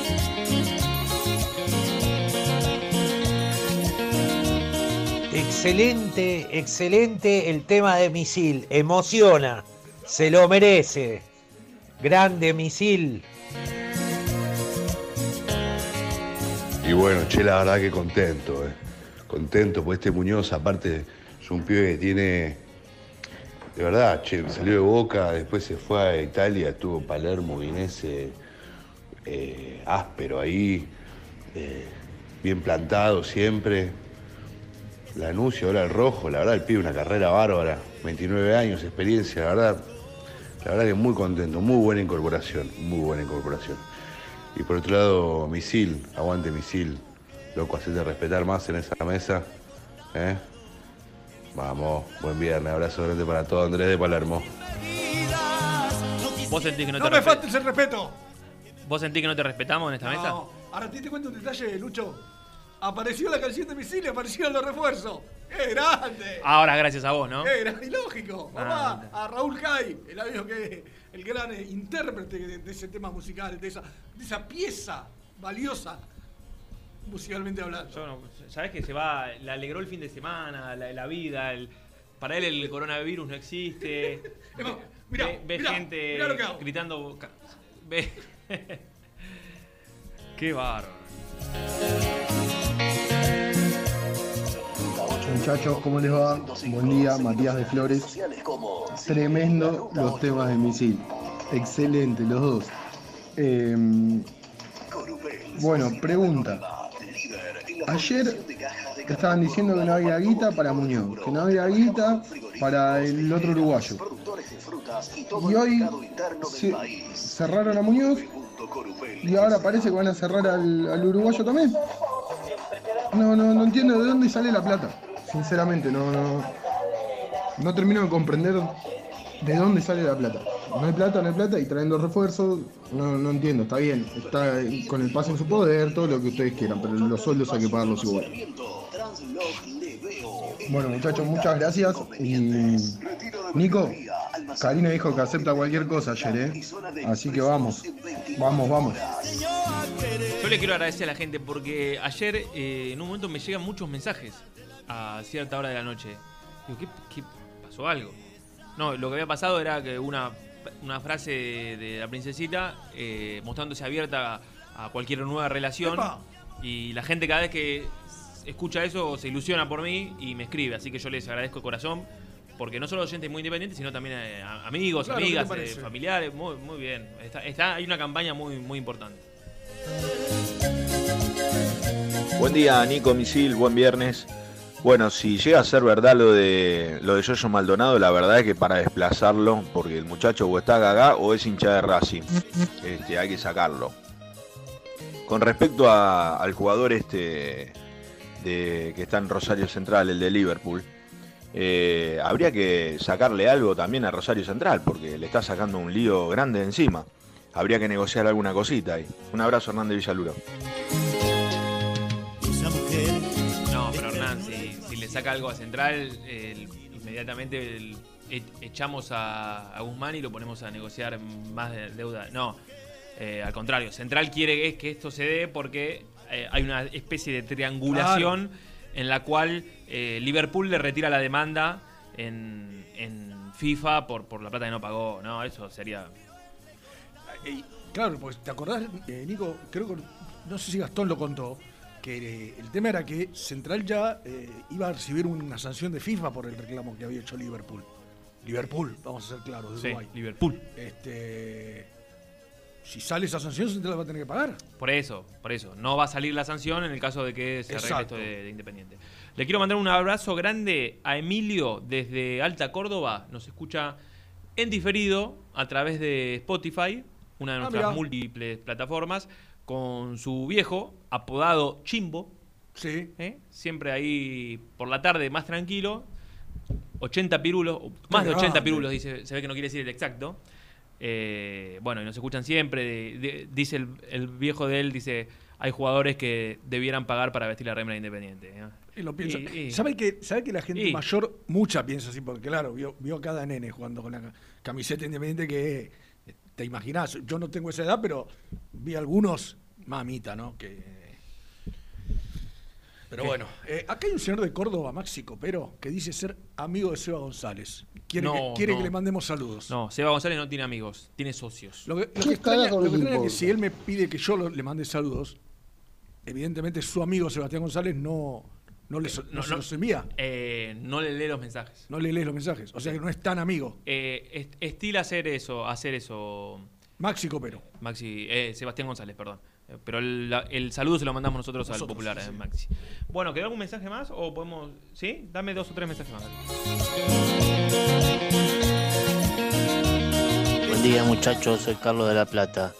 Excelente, excelente el tema de Misil. Emociona. Se lo merece. Grande Misil. Y bueno, che, la verdad que contento, eh. Contento, porque este Muñoz, aparte, es un pibe que tiene. De verdad, che, salió de Boca, después se fue a Italia, estuvo en Palermo, Vinese, eh, áspero ahí, eh, bien plantado siempre. La anuncio, ahora el rojo, la verdad, el pibe una carrera bárbara, 29 años, experiencia, la verdad, la verdad que muy contento, muy buena incorporación, muy buena incorporación. Y por otro lado, Misil, aguante Misil, loco, hacete respetar más en esa mesa, ¿eh? Vamos, buen viernes, abrazo grande para todo Andrés de Palermo. ¿Vos sentís que no, No te me faltes el respeto. ¿Vos sentís que no te respetamos en esta mesa? No. Ahora te te cuento un detalle, Lucho. Apareció la canción de Misil y aparecieron los refuerzos. ¡Qué grande! Ahora gracias a vos, ¿no? ¡Qué grande! Y lógico. Ah, Mamá, a Raúl Jai, el amigo que el gran eh, intérprete de, de ese tema musical, de esa, de esa pieza valiosa, musicalmente hablando. Yo no- Sabés que se va, le alegró el fin de semana, la, la vida, el- para él el coronavirus no existe. Emma, mirá, ve, ve mirá, gente mirá lo que hago. gritando. Ve. Qué bárbaro. Muchachos, ¿cómo les va? Buen día, Matías de Flores. Tremendo los temas de misil. Excelente, los dos. Eh, bueno, pregunta. Ayer estaban diciendo que no había guita para Muñoz, que no había guita para el otro uruguayo. Y hoy cerraron a Muñoz y ahora parece que van a cerrar al, al uruguayo también. No, no, no entiendo de dónde sale la plata. Sinceramente, no, no, no termino de comprender de dónde sale la plata. No hay plata, no hay plata y trayendo refuerzos, no, no entiendo, está bien, está con el pase en su poder, todo lo que ustedes quieran, pero los sueldos hay que pagarlos igual. Bueno muchachos, muchas gracias. Y Nico, Karina dijo que acepta cualquier cosa ayer, ¿eh? Así que vamos, vamos, vamos. Yo le quiero agradecer a la gente porque ayer eh, en un momento me llegan muchos mensajes a cierta hora de la noche. Digo, ¿qué, qué pasó algo? No, lo que había pasado era que una, una frase de, de la princesita eh, mostrándose abierta a cualquier nueva relación. ¡Epa! Y la gente cada vez que escucha eso se ilusiona por mí y me escribe. Así que yo les agradezco de corazón. Porque no solo gente muy independiente, sino también eh, a- amigos, Claro, ¿qué te amigas, eh, familiares. Muy, muy bien. Está, está- hay una campaña muy, muy importante. Buen día, Nico Misil, buen viernes. Bueno, si llega a ser verdad lo de lo de Yoyo Maldonado, la verdad es que para desplazarlo, porque el muchacho o está gaga o es hincha de Racing, este, hay que sacarlo. Con respecto a- al jugador este de, que está en Rosario Central, el de Liverpool, eh, habría que sacarle algo también a Rosario Central, porque le está sacando un lío grande de encima. Habría que negociar alguna cosita ahí. Un abrazo, Hernández Villaluro. No, pero Hernán, saca algo a Central, el- inmediatamente el- e- echamos a, a Guzmán y lo ponemos a negociar más de deuda. No, eh, al contrario, Central quiere es que esto se dé porque eh, hay una especie de triangulación en la cual eh, Liverpool le retira la demanda en, en FIFA por, por la plata que no pagó. No, eso sería... Ey, claro, pues te acordás, eh, Nico, creo que no sé si Gastón lo contó, que eh, el tema era que Central ya eh, iba a recibir una sanción de FIFA por el reclamo que había hecho Liverpool. Liverpool, vamos a ser claros, de Sí, Uruguay. Liverpool. Este, si sale esa sanción, Central va a tener que pagar. Por eso, por eso. No va a salir la sanción en el caso de que se arregle Exacto. esto de, de Independiente. Le quiero mandar un abrazo grande a Emilio desde Alta Córdoba. Nos escucha en diferido a través de Spotify, una de Ah, nuestras múltiples plataformas, con su viejo, apodado Chimbo. Sí. Siempre ahí por la tarde, más tranquilo. 80 pirulos, más de 80 grande. pirulos, dice, se ve que no quiere decir el exacto. Eh, bueno, y nos escuchan siempre. de- de- dice el, el viejo de él, dice, hay jugadores que debieran pagar para vestir la remera independiente. ¿eh? Y lo piensa. Y- y- ¿Sabe, que, ¿Sabe que la gente y- mayor, mucha piensa así? Porque claro, vio, vio a cada nene jugando con la ca- camiseta independiente que eh, te imaginás. Yo no tengo esa edad, pero vi algunos, mamita, ¿no? Que. Pero ¿Qué? bueno, eh, acá hay un señor de Córdoba, Maxi Copero, que dice ser amigo de Seba González. Quiere, No, que, quiere no. que le mandemos saludos. No, Seba González no tiene amigos, tiene socios. Lo que, lo que extraña, lo que extraña es que si él me pide que yo lo- le mande saludos, evidentemente su amigo Sebastián González no, no, le, so- no, no, se no. los envía. Eh, no le lee los mensajes. No le lees los mensajes. O sea que no es tan amigo. Eh, est- estila hacer eso, hacer eso. Maxi Copero. Maxi, eh, Sebastián González, perdón. Eh, Pero el, la- el saludo se lo mandamos nosotros, al popular, sí, eh, sí. Maxi. Bueno, ¿quedó algún mensaje más? ¿O podemos.? ¿Sí? Dame dos o tres mensajes más. Buen día muchachos, soy Carlos de la Plata.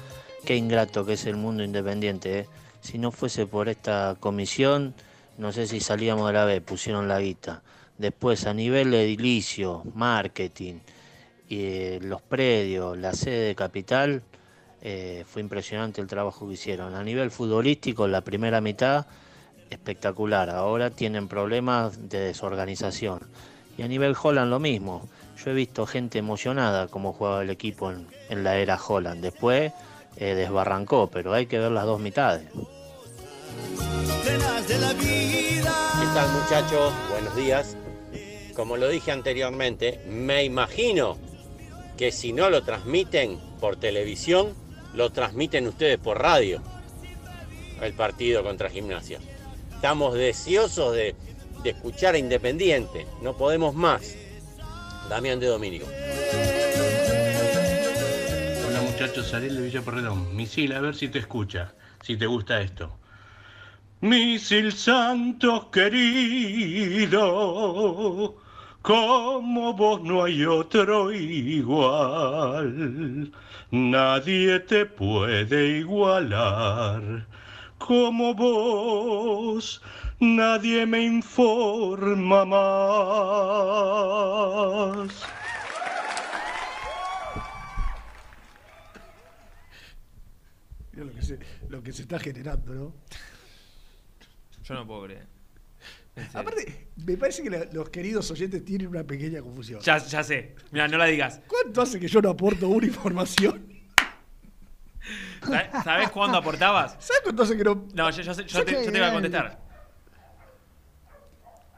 Qué ingrato que es el mundo independiente. ¿eh? Si no fuese por esta comisión, no sé si salíamos de la B, pusieron la guita. Después a nivel edilicio, marketing, y, eh, los predios, la sede de capital, eh, fue impresionante el trabajo que hicieron. A nivel futbolístico, la primera mitad, espectacular. Ahora tienen problemas de desorganización. Y a nivel Holland lo mismo. Yo he visto gente emocionada como jugaba el equipo en, en la era Holland. Después eh, desbarrancó, pero hay que ver las dos mitades. ¿Qué tal muchachos? Buenos días. Como lo dije anteriormente, me imagino que si no lo transmiten por televisión, lo transmiten ustedes por radio. El partido contra Gimnasia. Estamos deseosos de, escuchar a Independiente. No podemos más. Damián de Domínico. Hola muchachos, Ariel de Villa Porredón. Misil, a ver si te escucha, si te gusta esto. Misil Santos querido, como vos no hay otro igual. Nadie te puede igualar. Como vos, nadie me informa más. Mira lo que se, lo que se está generando, ¿no? Yo no puedo creer. Aparte, me parece que la- los queridos oyentes tienen una pequeña confusión. Ya, ya sé. Mira, no la digas. ¿Cuánto hace que yo no aporto una información? ¿Sabes- ¿Sabes cuándo aportabas? ¿Sabes cuánto hace que no.? No, yo, yo sé- yo te, yo te voy a contestar.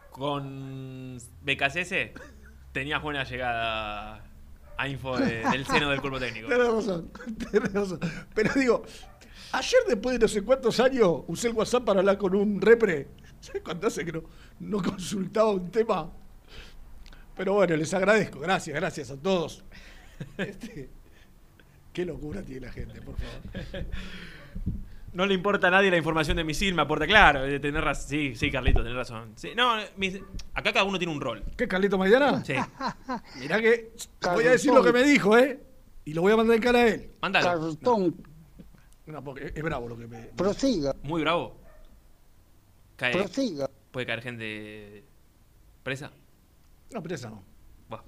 Con BKCS tenías buena llegada a info de- del seno del cuerpo técnico. Razón, tienes razón. Pero digo, ayer después de no sé cuántos años usé el WhatsApp para hablar con un repre. ¿Sabes cuánto hace que no, no consultaba un tema? Pero bueno, les agradezco. Gracias, gracias a todos. Este, qué locura tiene la gente, por favor. No le importa a nadie la información de misil, me aporta claro. eh, Tenés razón. Sí, sí, Carlito, tenés razón. Sí, no, mis- acá cada uno tiene un rol. ¿Qué, Carlito Maidana? Sí. Mirá que voy a decir lo que me dijo, ¿eh? Y lo voy a mandar en cara a él. Mándalo. No, porque es bravo lo que me. Prosiga. Muy bravo. Cae- Prosiga. Puede caer gente presa. No, pero esa no. Buah.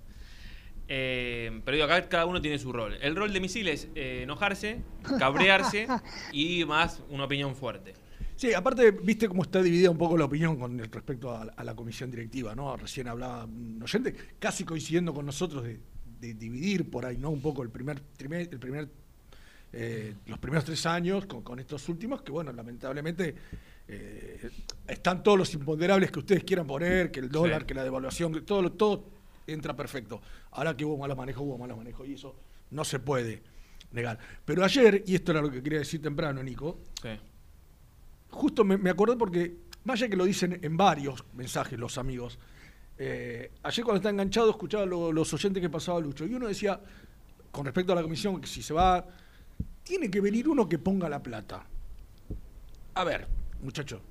Eh, pero digo, acá cada uno tiene su rol. El rol de misil es eh, enojarse, cabrearse y más una opinión fuerte. Sí, aparte, viste cómo está dividida un poco la opinión con respecto a, a la comisión directiva, ¿no? Recién hablaba un oyente, casi coincidiendo con nosotros, de, de dividir por ahí, ¿no? Un poco el primer, el primer eh, los primeros tres años con, con estos últimos, que bueno, lamentablemente eh, están todos los imponderables que ustedes quieran poner, que el dólar, Sí. que la devaluación, que todo, todo entra perfecto. Ahora que hubo malo manejo, hubo malo manejo, y eso no se puede negar. Pero ayer, y esto era lo que quería decir temprano, Nico, Sí. justo me, me acordé porque, más allá que lo dicen en varios mensajes los amigos, eh, ayer cuando estaba enganchado escuchaba lo- los oyentes que pasaba Lucho, y uno decía, con respecto a la comisión, que si se va, tiene que venir uno que ponga la plata. A ver, muchachos,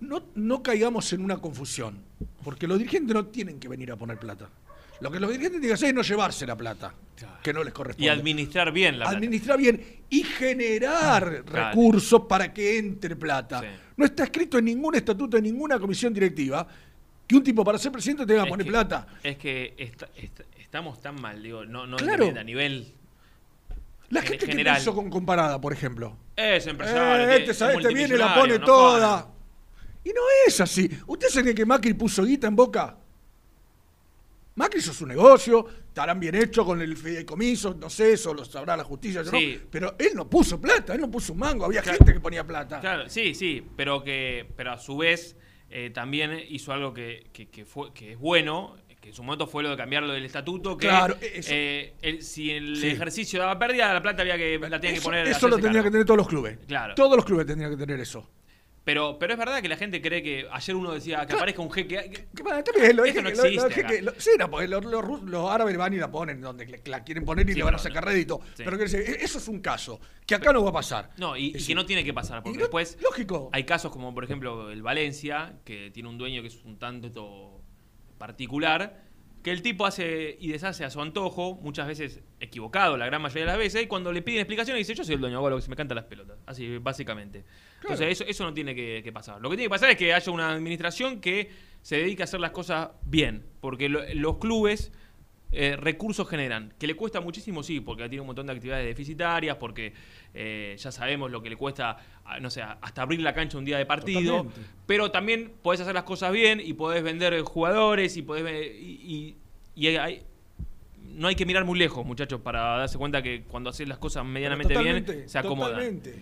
no, no caigamos en una confusión, porque los dirigentes no tienen que venir a poner plata. Lo que los dirigentes tienen que hacer es no llevarse la plata, que no les corresponde. Y administrar bien la plata. Administrar bien y generar Ah, Claro. recursos para que entre plata. No está escrito en ningún estatuto de ninguna comisión directiva que un tipo para ser presidente tenga que poner que- plata. Es que esta- esta- estamos tan mal, digo, no, no Claro. a nivel La en gente que hizo con comparada, por ejemplo. Es empresario. Eh, este, es este viene y la pone no toda. Y no es así. ¿Usted sabe que Macri puso guita en boca? Macri hizo su negocio, estarán bien hechos con el fideicomiso, no sé, eso lo sabrá la justicia, yo Sí. no. Pero él no puso plata, él no puso un mango, había gente que ponía plata. Claro, sí, sí, pero que pero a su vez eh, también hizo algo que, que, que fue, que es bueno, que en su momento fue lo de cambiar lo del estatuto, que Claro, eso. eh, el- si el Sí. ejercicio daba pérdida, la plata había que, la tenía que Eso, poner. eso lo tendrían que tener todos los clubes. Claro. Todos los clubes tendrían que tener eso. Pero, pero es verdad que la gente cree que ayer uno decía que aparezca un jeque. que- Que, bueno, lo Esto dije no que- lo- existe que- lo- sí, no, porque los, los árabes van y la ponen donde la quieren poner y Sí, le van a sacar rédito. Sí. Pero e- eso es un caso que acá no va a pasar. No, y, y que no tiene que pasar, porque después. Lógico. Hay casos como, por ejemplo, el Valencia, que tiene un dueño que es un tanto particular, que el tipo hace y deshace a su antojo, muchas veces equivocado, la gran mayoría de las veces, y cuando le piden explicaciones dice: Yo soy el dueño, hago lo que se me canta las pelotas. Así, básicamente. Entonces, eso, eso no tiene que, que pasar. Lo que tiene que pasar es que haya una administración que se dedique a hacer las cosas bien, porque lo- los clubes eh, recursos generan. Que le cuesta muchísimo, sí, porque tiene un montón de actividades deficitarias, porque eh, ya sabemos lo que le cuesta, no sé, hasta abrir la cancha un día de partido. Totalmente. Pero también podés hacer las cosas bien y podés vender eh, jugadores y podés. Y, y- y hay- no hay que mirar muy lejos, muchachos, para darse cuenta que cuando haces las cosas medianamente bien, se acomodan. totalmente.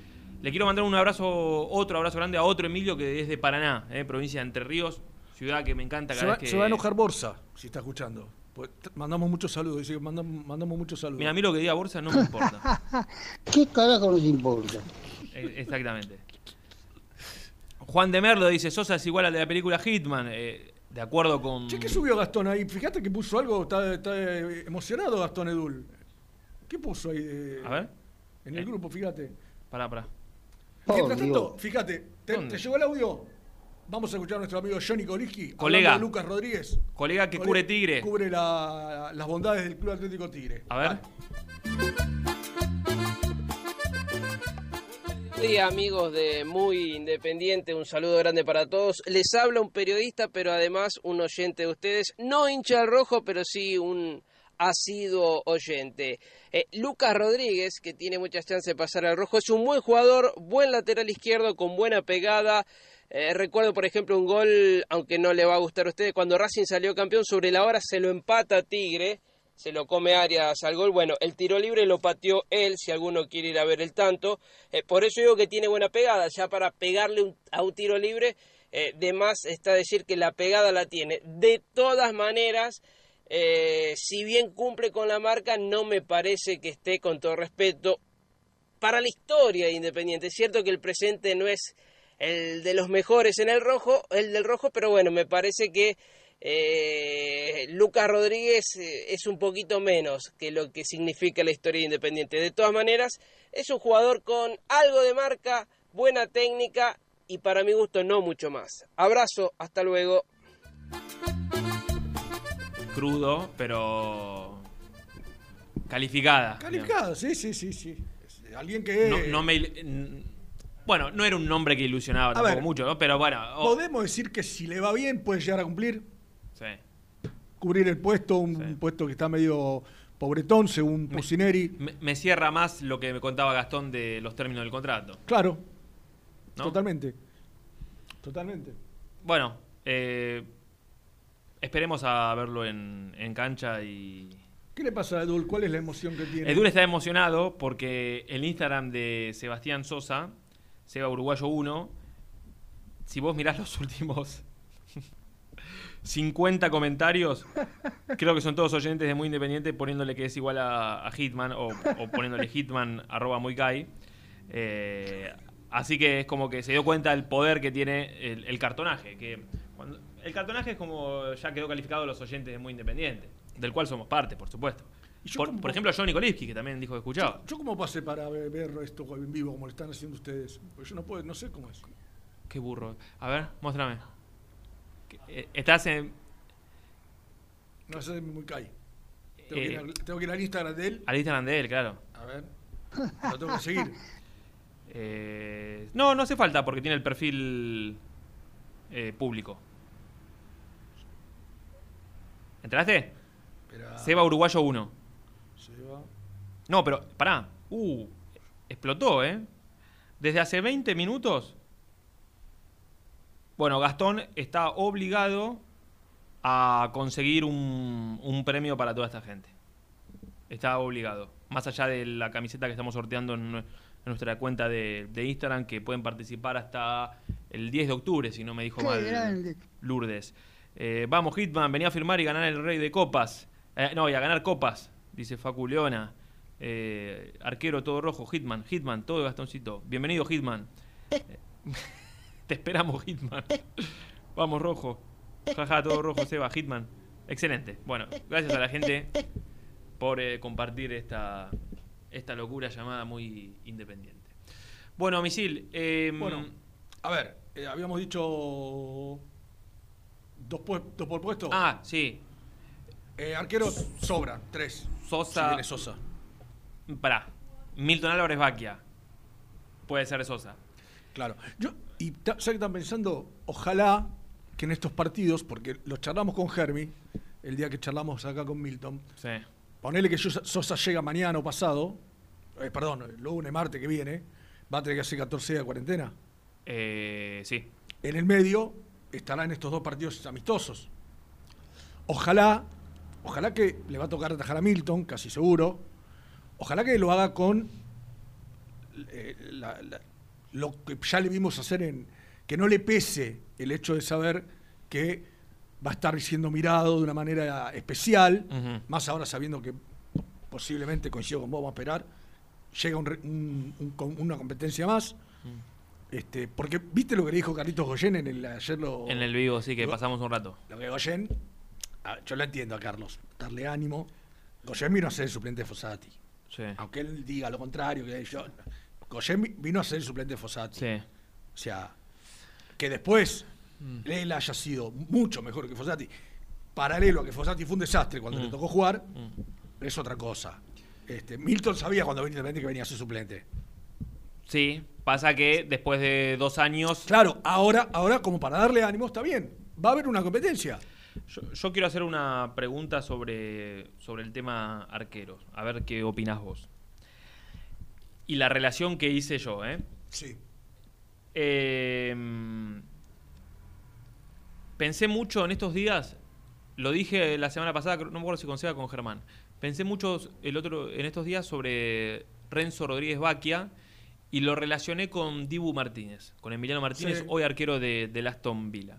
Le quiero mandar un abrazo, otro abrazo grande a otro Emilio que es de Paraná, eh, provincia de Entre Ríos, ciudad que me encanta Se cada va, vez que. se va a enojar Borsa, si está escuchando. Pues, mandamos muchos saludos, dice que mandamos, mandamos muchos saludos. Mira, a mí lo que diga Borsa no me importa. ¿Qué carajo nos importa? Eh, Exactamente. Juan de Merlo dice, Sosa es igual al de la película Hitman. eh, de acuerdo con... Che, ¿qué subió Gastón ahí? Fíjate que puso algo, está, está, eh, emocionado Gastón Edul. ¿Qué puso ahí? de- A ver. En el grupo, fíjate. Pará, pará. Mientras tanto, fíjate, ¿te, te llegó el audio? Vamos a escuchar a nuestro amigo Johnny Koliski. Colega. de Lucas Rodríguez. Colega que cubre Tigre. Cubre la- las bondades del Club Atlético Tigre. A ver. Buen día amigos de Muy Independiente, un saludo grande para todos. Les habla un periodista, pero además un oyente de ustedes, no hincha al rojo, pero sí un asiduo oyente. Eh, Lucas Rodríguez, que tiene muchas chances de pasar al rojo, es un buen jugador, buen lateral izquierdo, con buena pegada. Eh, recuerdo, por ejemplo, un gol, aunque no le va a gustar a ustedes, cuando Racing salió campeón sobre la hora, se lo empata Tigre se lo come Arias al gol. Bueno, el tiro libre lo pateó él, si alguno quiere ir a ver el tanto. Eh, por eso digo que tiene buena pegada, ya para pegarle a un tiro libre, eh, de más está decir que la pegada la tiene. De todas maneras, si bien cumple con la marca, no me parece que esté, con todo respeto, para la historia de Independiente. Es cierto que el presente no es el de los mejores en el rojo, el del rojo, pero bueno, me parece que eh, Lucas Rodríguez eh, es un poquito menos que lo que significa la historia de Independiente. De todas maneras, es un jugador con algo de marca, buena técnica y para mi gusto no mucho más. Abrazo, hasta luego. Crudo, pero... Calificada. Calificado, sí, sí, sí, sí. Alguien que... No, no me... Bueno, no era un nombre que ilusionaba A tampoco ver, mucho, ¿no? Pero bueno... oh, Podemos decir que si le va bien puede llegar a cumplir, sí. cubrir el puesto, un puesto que está medio pobretón según Pusineri. Me, me cierra más lo que me contaba Gastón de los términos del contrato. Claro, ¿no? totalmente. Totalmente. Bueno, eh, esperemos a verlo en, en cancha y... ¿Qué le pasa a Edul? ¿Cuál es la emoción que tiene? Edul está emocionado porque el Instagram de Sebastián Sosa, Seba Uruguayo 1, si vos mirás los últimos 50 comentarios, creo que son todos oyentes de Muy Independiente poniéndole que es igual a, Hitman o, poniéndole Hitman arroba muy guy. Eh, Así que es como que se dio cuenta del poder que tiene el, cartonaje. Que el cartonaje es como ya quedó calificado los oyentes de Muy Independiente, del cual somos parte, por supuesto. Por, como- por ejemplo, Johnny Kolipski, que también dijo que escuchaba. ¿Yo cómo pasé para ver, esto en vivo como lo están haciendo ustedes? Pues yo no puedo, no sé cómo es. Qué burro. A ver, muéstrame. Eh, Estás en. No sé, muy caí. Tengo, que ir Eh, tengo que ir al Instagram de él. Al Instagram de él, claro. A ver. Lo tengo que seguir. Eh, no, no hace falta porque tiene el perfil eh, público. ¿Entraste? Seba Uruguayo 1. No, pero pará. Uh, explotó, ¿eh? Desde hace 20 minutos. Bueno, Gastón está obligado a conseguir un, un premio para toda esta gente. Está obligado. Más allá de la camiseta que estamos sorteando en, nue- en nuestra cuenta de, de Instagram, que pueden participar hasta el 10 de octubre, si no me dijo Qué mal grande. Lourdes. Eh, vamos, Hitman, venía a firmar y ganar el rey de copas. Eh, no, y a ganar copas, dice Facu Leona. Eh, arquero todo rojo, Hitman, Hitman, todo de Gastoncito. Bienvenido, Hitman. Eh, Te esperamos, Hitman. Vamos, rojo. Jaja, todo rojo, Seba, Hitman. Excelente. Bueno, gracias a la gente por eh, compartir esta, esta locura llamada muy independiente. Bueno, Misil. eh, Bueno, a ver, eh, habíamos dicho dos, dos por puesto. Ah, sí. Eh, arqueros sobran, tres. Sosa. Si viene Sosa. Pará. Milton Álvarez Baquia. Puede ser Sosa. Claro. Yo, y ¿sabes qué están pensando? Ojalá que en estos partidos, porque los charlamos con Germi, el día que charlamos acá con Milton, Sí. ponele que Sosa, Sosa llega mañana o pasado, eh, perdón, el lunes, martes que viene, va a tener que hacer 14 días de cuarentena. Eh, sí. En el medio estará en estos dos partidos amistosos. Ojalá, ojalá que le va a tocar atajar a Milton, casi seguro. Ojalá que lo haga con eh, la- la- lo que ya le vimos hacer en. que no le pese el hecho de saber que va a estar siendo mirado de una manera especial, más ahora sabiendo que posiblemente coincido con vos, vamos a esperar, llega un re- un- un com- una competencia más. Este, porque, ¿viste lo que le dijo Carlitos Goyen en el ayer lo, En el vivo, sí, que lo- pasamos un rato. lo que Goyen, ah, yo lo entiendo a Carlos, darle ánimo. Goyen vino a ser el suplente de Fossati. Sí. Aunque él diga lo contrario, que yo. Goyen vino a ser el suplente de Fossati. Sí. O sea, que después Mm. él haya sido mucho mejor que Fossati, paralelo a que Fossati fue un desastre cuando Mm. le tocó jugar, es otra cosa. Este, Milton sabía cuando venía Independiente que venía a ser suplente. Sí, pasa que después de dos años. Claro, ahora, ahora como para darle ánimo está bien. Va a haber una competencia. Yo, yo quiero hacer una pregunta sobre, sobre el tema arqueros. A ver qué opinás vos. Y la relación que hice yo, ¿eh? Sí. Eh, pensé mucho en estos días, lo dije la semana pasada, no me acuerdo si con Seba con Germán. Pensé mucho el otro, en estos días sobre Renzo Rodríguez Baquia y lo relacioné con Dibu Martínez, con Emiliano Martínez, Sí. hoy arquero de, del Aston Villa.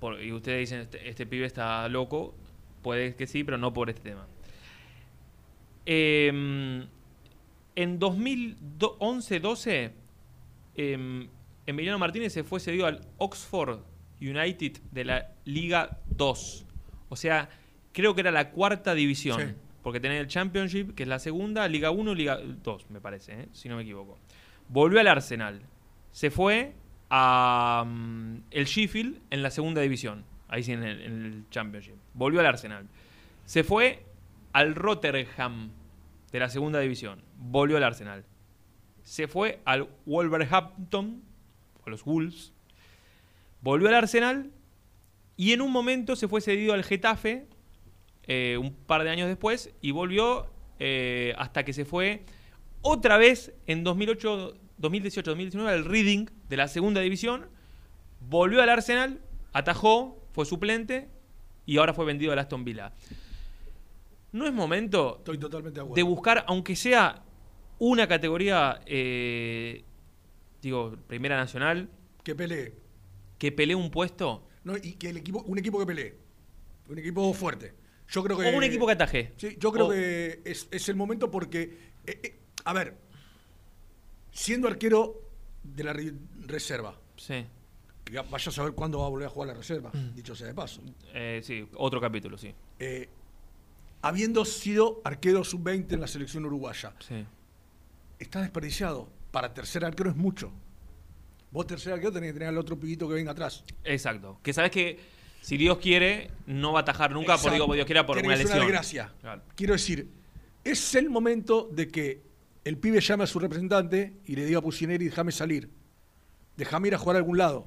Por- y ustedes dicen, este, este pibe está loco. Puede que sí, pero no por este tema. Eh, en 2011-12, eh, Emiliano Martínez se fue cedido al Oxford United de la Liga 2. O sea, creo que era la cuarta división. Sí. Porque tenía el Championship, que es la segunda, Liga 1, Liga 2, me parece, ¿eh? si no me equivoco. Volvió al Arsenal. Se fue a mm, el Sheffield en la segunda división. Ahí sí, en el, Championship. Volvió al Arsenal. Se fue al Rotterdam de la segunda división. Volvió al Arsenal. Se fue al Wolverhampton, o los Wolves. Volvió al Arsenal. Y en un momento se fue cedido al Getafe, eh, un par de años después, y volvió eh, hasta que se fue otra vez en 2008, 2018-2019 al Reading de la segunda división. Volvió al Arsenal, atajó, fue suplente y ahora fue vendido al Aston Villa. ¿No es momento Estoy totalmente de buscar, aunque sea una categoría, eh, digo, Primera Nacional, Que pelee. que pelee un puesto? No, y que el equipo, un equipo que pelee. Un equipo fuerte. Yo creo que. O un equipo que ataje. Sí, yo creo O- que es, es el momento porque. eh, eh, a ver. siendo arquero de la reserva. Sí. Que ya- Vaya a saber cuándo va a volver a jugar la reserva, dicho sea de paso. Eh, sí, otro capítulo, sí. Eh, habiendo sido arquero sub-20 en la selección uruguaya. Sí. Está desperdiciado. Para tercer arquero es mucho. Vos tercer arquero tenés que tener al otro pibito que venga atrás. Exacto. Que sabes que si Dios quiere, no va a atajar nunca, por digo, Dios quiera, por Tiene una lesión. desgracia. Claro. Quiero decir, es el momento de que el pibe llame a su representante y le diga a Pusineri, déjame salir. Déjame ir a jugar a algún lado.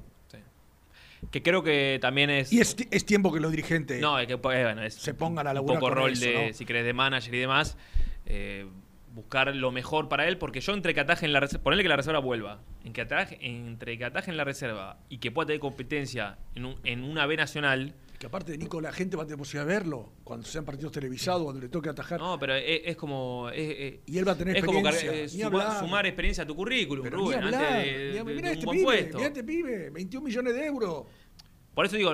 Que creo que también es. Y es, es tiempo que los dirigentes No, es que pues, bueno, es se pongan a un laburar poco rol eso, de, ¿no? si querés, de manager y demás. eh, buscar lo mejor para él, porque yo entre que ataje en la reserva, ponerle que la reserva vuelva, en que ataje, entre que ataje en la reserva y que pueda tener competencia en, un- en una B nacional. Que aparte de Nico, la gente va a tener posibilidad de verlo cuando sean partidos televisados, cuando le toque atajar. No, pero es, es como. es- Y él va a tener es como experiencia. cargar- eh, Ni suma- sumar experiencia a tu currículum, Pero Rubén, antes hablar, de, ni de- hablar. de Mirá un este buen pibe, puesto. mirá este pibe, 21 millones de euros. Por eso digo,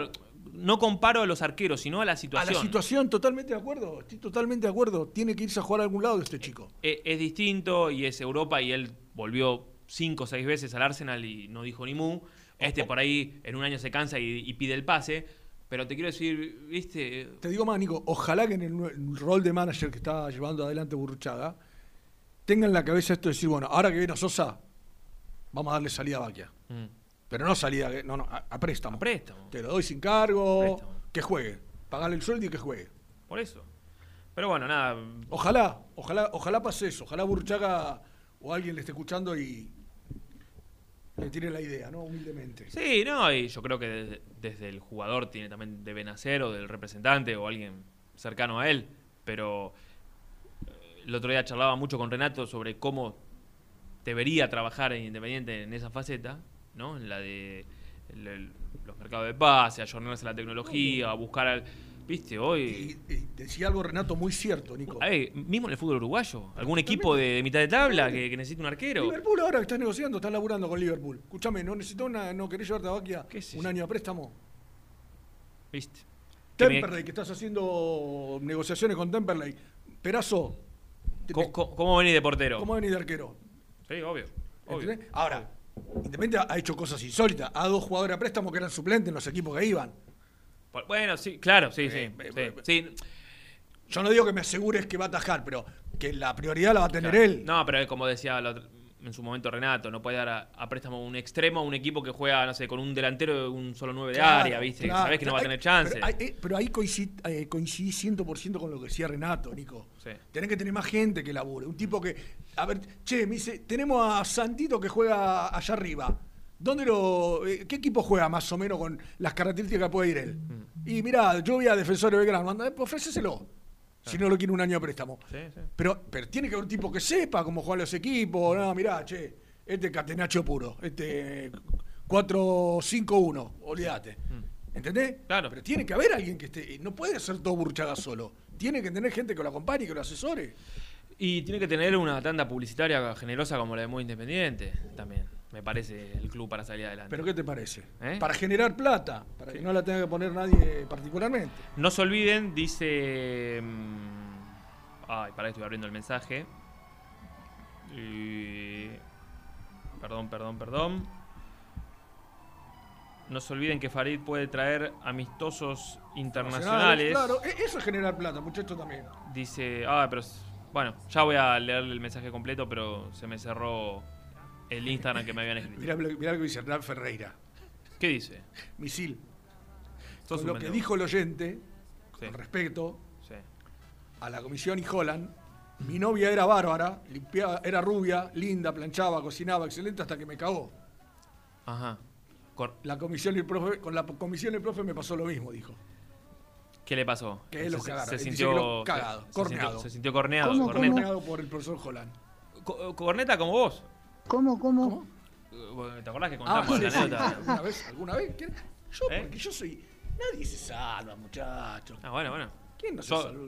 no comparo a los arqueros, sino a la A situación. la situación, totalmente de acuerdo. Estoy totalmente de acuerdo. Tiene que irse a jugar a algún lado este chico. Eh, es distinto y es Europa y él volvió cinco o seis veces al Arsenal y no dijo ni mu. Este por ahí en un año se cansa y, y pide el pase. Pero te quiero decir, viste, Te digo más, Nico, ojalá que en el, rol de manager que está llevando adelante Burruchaga tenga en la cabeza esto de decir, bueno, ahora que viene a Sosa, vamos a darle salida a Baquia. Mm. Pero no salida, que- no, no, a, a préstamo. préstamo. Te lo doy sin cargo, Préstamo. que juegue. Pagarle el sueldo y que juegue. por eso. Pero bueno, nada. Ojalá, ojalá, ojalá pase eso. Ojalá Burruchaga o alguien le esté escuchando y tire la idea, ¿no? Humildemente. Sí, no, y yo creo que desde, desde el jugador tiene también debe nacer o del representante o alguien cercano a él. Pero eh, el otro día charlaba mucho con Renato sobre cómo debería trabajar en Independiente en esa faceta, ¿no? En la de el- el- los mercados de pase, ayornarse a la tecnología, a buscar al. ¿Viste? Hoy. Y decía algo Renato muy cierto, Nico. Ay, mismo en el fútbol uruguayo. ¿Algún equipo de, de mitad de tabla que, que necesite un arquero? Liverpool ahora que estás negociando, estás laburando con Liverpool. Escúchame, ¿no necesito una, no querés llevarte a Baquia un año a préstamo? ¿Viste? Que me- Temperley, que estás haciendo negociaciones con Temperley. Perazo, ¿Cómo, venís de portero? ¿cómo venís de arquero? Sí, obvio. obvio. Ahora, Independiente ha hecho cosas insólitas. A dos jugadores a préstamo que eran suplentes en los equipos que iban. Bueno, sí, claro, sí, sí. sí, sí. Yo no digo que me asegures que va a atajar, pero que la prioridad la va a tener Claro. él. No, pero como decía la otra- en su momento Renato, no puede dar a, a préstamo un extremo a un equipo que juega, no sé, con un delantero de un solo nueve de Claro, área, ¿viste? claro. Sabés que no va a tener chance. Pero, hay- eh, pero ahí coincidí, eh, coincidí 100% con lo que decía Renato, Nico. Sí. Tenés que tener más gente que labure. Un tipo que. A ver, che, me dice, tenemos a Santito que juega allá arriba. ¿Dónde lo, eh, ¿Qué equipo juega más o menos con las características que puede ir él? Mm. Y mirá, yo voy a Defensor de Belgrano, anda, pues ofréceselo. Si no lo quiere un año a préstamo. Sí, sí. Pero, pero tiene que haber un tipo que sepa cómo juegan los equipos. No, mirá, che, este catenacho puro, este 4-5-1, olvídate. ¿Entendés? Mm. Claro. Pero tiene que haber alguien que esté. No puede ser todo Burchaga solo. Tiene que tener gente que lo acompañe, que lo asesore. Y tiene que tener una tanda publicitaria generosa como la de Muy Independiente también. Me parece el club para salir adelante. ¿Pero qué te parece? ¿Eh? Para generar plata, para que no la tenga que poner nadie particularmente. No se olviden, dice. mm, Ay, para que estoy abriendo el mensaje. Y- Perdón, perdón, perdón. No se olviden que Farid puede traer amistosos internacionales. Claro, e- eso es generar plata, muchachos también. Dice. Ah, pero. Bueno, ya voy a leerle el mensaje completo, pero se me cerró el Instagram que me habían escrito. Mirá, lo- mirá lo que dice Hernán Ferreira. ¿Qué dice? Misil. Con lo que dijo el oyente, Sí. con respecto Sí. a la comisión y Holland, mi novia era bárbara, limpiaba, era rubia, linda, planchaba, cocinaba, excelente, hasta que me cagó. Ajá. Con- La comisión y el profe, con la comisión y el profe me pasó lo mismo, dijo. ¿Qué le pasó? Que él lo se, cagaron. se sintió cagado, se- se corneado. sintió- Se sintió corneado. ¿Cómo, corneta. corneado por el profesor Holland. Co- corneta como vos. ¿Cómo, cómo? ¿Te acordás que Ah, contamos sí, la sí. anécdota? ¿Alguna vez? ¿Alguna vez? ¿Quién? Yo, ¿Eh? porque yo soy... Nadie se salva, muchachos. Ah, bueno, bueno. ¿Quién no se salva?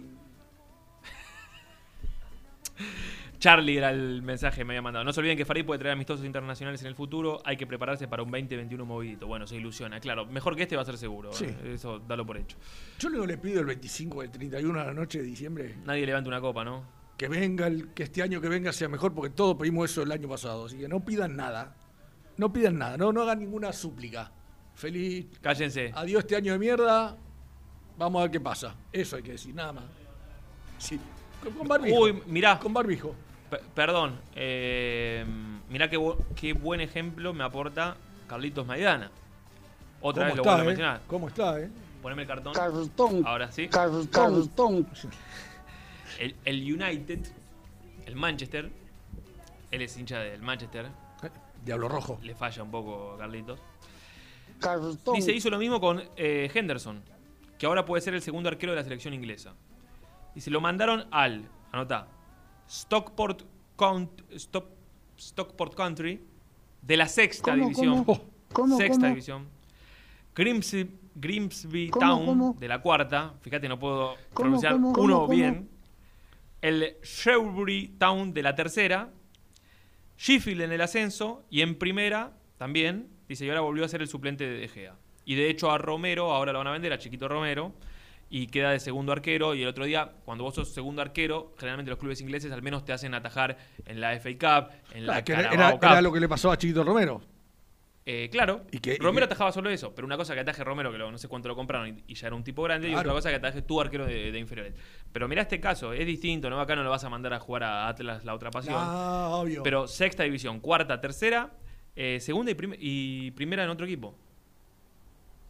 Charlie era el mensaje que me había mandado. No se olviden que Farid puede traer amistosos internacionales en el futuro. Hay que prepararse para un 2021 movidito. Bueno, se ilusiona. Claro, mejor que este va a ser seguro. Sí. ¿eh? Eso dalo por hecho. Yo luego le pido el 25 o el 31 a la noche de diciembre Nadie levanta una copa, ¿no? Que venga, el, que este año que venga sea mejor, porque todos pedimos eso el año pasado. Así que no pidan nada. No pidan nada, no, no hagan ninguna súplica. Feliz. Cállense. Adiós este año de mierda. Vamos a ver qué pasa. Eso hay que decir, nada más. Sí. Con, con barbijo. Uy, mirá. Con barbijo. P- perdón. Eh, mirá qué, bu- qué buen ejemplo me aporta Carlitos Maidana. Otra ¿Cómo vez lo está, vuelvo a eh? mencionar. ¿Cómo está, eh? Poneme el cartón. Cartón. Ahora sí. Cartón. El, el United, el Manchester, él es hincha del Manchester. Diablo Rojo. Le falla un poco a Carlitos. Cartón. Dice, hizo lo mismo con eh, Henderson, que ahora puede ser el segundo arquero de la selección inglesa. Dice, lo mandaron al, anota, Stockport, Count- Stop- Stockport Country de la sexta ¿Cómo, división. cómo? ¿Cómo, sexta cómo? división. Grimsby, Grimsby ¿Cómo, Town cómo? de la cuarta. Fíjate, no puedo ¿Cómo, pronunciar cómo, uno cómo, cómo? bien. El Shrewsbury Town de la tercera. Sheffield en el ascenso y en primera también, dice, y ahora volvió a ser el suplente de De Gea. Y de hecho a Romero, ahora lo van a vender, a Chiquito Romero, y queda de segundo arquero. Y el otro día, cuando vos sos segundo arquero, generalmente los clubes ingleses al menos te hacen atajar en la FA Cup, en la Ah, que era, Carabao era- Cup. era lo que le pasó a Chiquito Romero. Eh, claro, Y que- y Romero que- atajaba solo eso, pero una cosa que ataje Romero, que lo- no sé cuánto lo compraron y, y ya era un tipo grande, y otra cosa que ataje tu arquero de, de inferiores. Pero mirá este caso, es distinto, ¿no? Acá no lo vas a mandar a jugar a Atlas la otra pasión. Ah, obvio. Pero sexta división, cuarta, tercera, eh, segunda y, prim- y primera en otro equipo.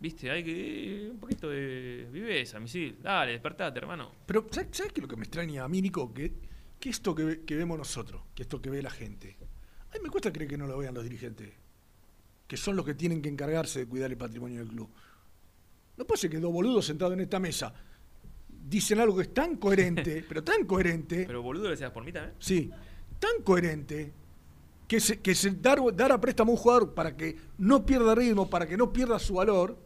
Viste, hay que. un poquito de viveza, misil. Dale, despertate, hermano. Pero, ¿sabes, sabes qué es lo que me extraña a mí, Nico? Que, que esto que, ve- que vemos nosotros, que esto que ve la gente. A mí me cuesta creer que no lo vean los dirigentes. Que son los que tienen que encargarse de cuidar el patrimonio del club. No puede ser que dos boludos sentados en esta mesa dicen algo que es tan coherente, pero tan coherente. Pero boludo, le seas por mí también. Sí, tan coherente que se, que se dar, dar a préstamo a un jugador para que no pierda ritmo, para que no pierda su valor.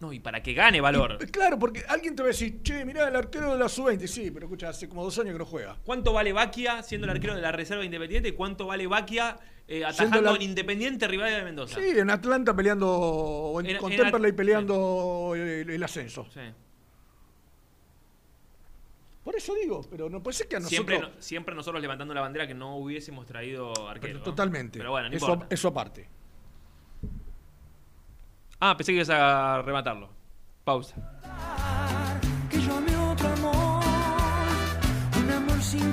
No, y para que gane valor. Y, claro, porque alguien te va a decir, che, mirá, el arquero de la sub-20, sí, pero escucha, hace como dos años que no juega. ¿Cuánto vale Baquia siendo el arquero de la reserva de Independiente? ¿Cuánto vale Baquia eh, atajando la- en Independiente Rivadavia de Mendoza? Sí, en Atlanta peleando, o en, En- con en Temperley peleando el, el ascenso. Sí. Por eso digo, pero no puede ser que a nosotros... Siempre, no- siempre nosotros levantando la bandera que no hubiésemos traído arquero. Pero ¿no? totalmente. Pero bueno, no eso, importa. eso aparte. Ah, pensé que ibas a rematarlo. Pausa. que yo amé otro amor, un amor sin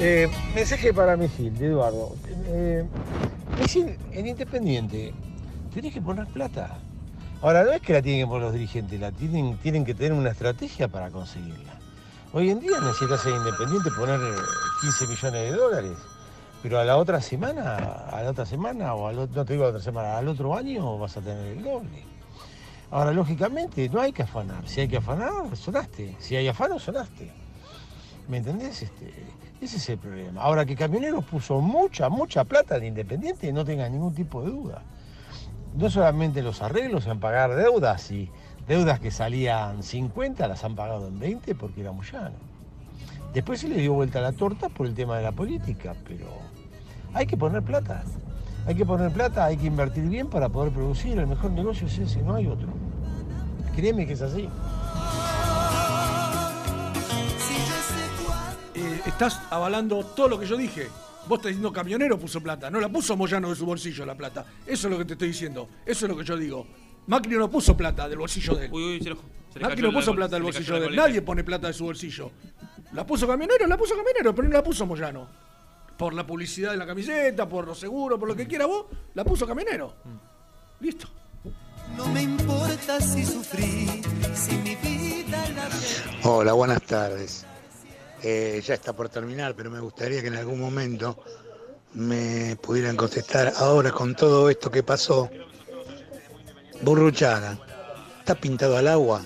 Eh, mensaje para Misil, de Eduardo. Eh, en Independiente, tenés que poner plata. Ahora, no es que la tienen que poner los dirigentes, la tienen, tienen que tener una estrategia para conseguirla. Hoy en día necesitas ser independiente, poner 15 millones de dólares, pero a la otra semana, a la otra semana, o al, no te digo a la otra semana, al otro año vas a tener el doble. Ahora, lógicamente, no hay que afanar. Si hay que afanar, sonaste. Si hay afano, sonaste. ¿Me entendés? Este, ese es el problema. Ahora que Camioneros puso mucha, mucha plata de Independiente, no tenga ningún tipo de duda. No solamente los arreglos en pagar deudas y deudas que salían 50 las han pagado en 20 porque era Moyano. Después se le dio vuelta la torta por el tema de la política, pero hay que poner plata. Hay que poner plata, hay que invertir bien para poder producir. El mejor negocio es ese, no hay otro. Créeme que es así. Estás avalando todo lo que yo dije. Vos estás diciendo camionero puso plata, no la puso Moyano de su bolsillo la plata. Eso es lo que te estoy diciendo, eso es lo que yo digo. Macri no puso plata del bolsillo de él. Uy, uy, se, lo- se Macri no puso plata del bolsillo de él. Nadie pone plata de su bolsillo. ¿La puso camionero? La puso camionero, pero no la puso Moyano. Por la publicidad de la camiseta, por los seguros, por lo que quiera vos, la puso camionero. Listo. No me importa si sufrí, si mi vida la Hola, buenas tardes. Eh, ya está por terminar, pero me gustaría que en algún momento me pudieran contestar ahora con todo esto que pasó. Burruchaga, ¿está pintado al agua?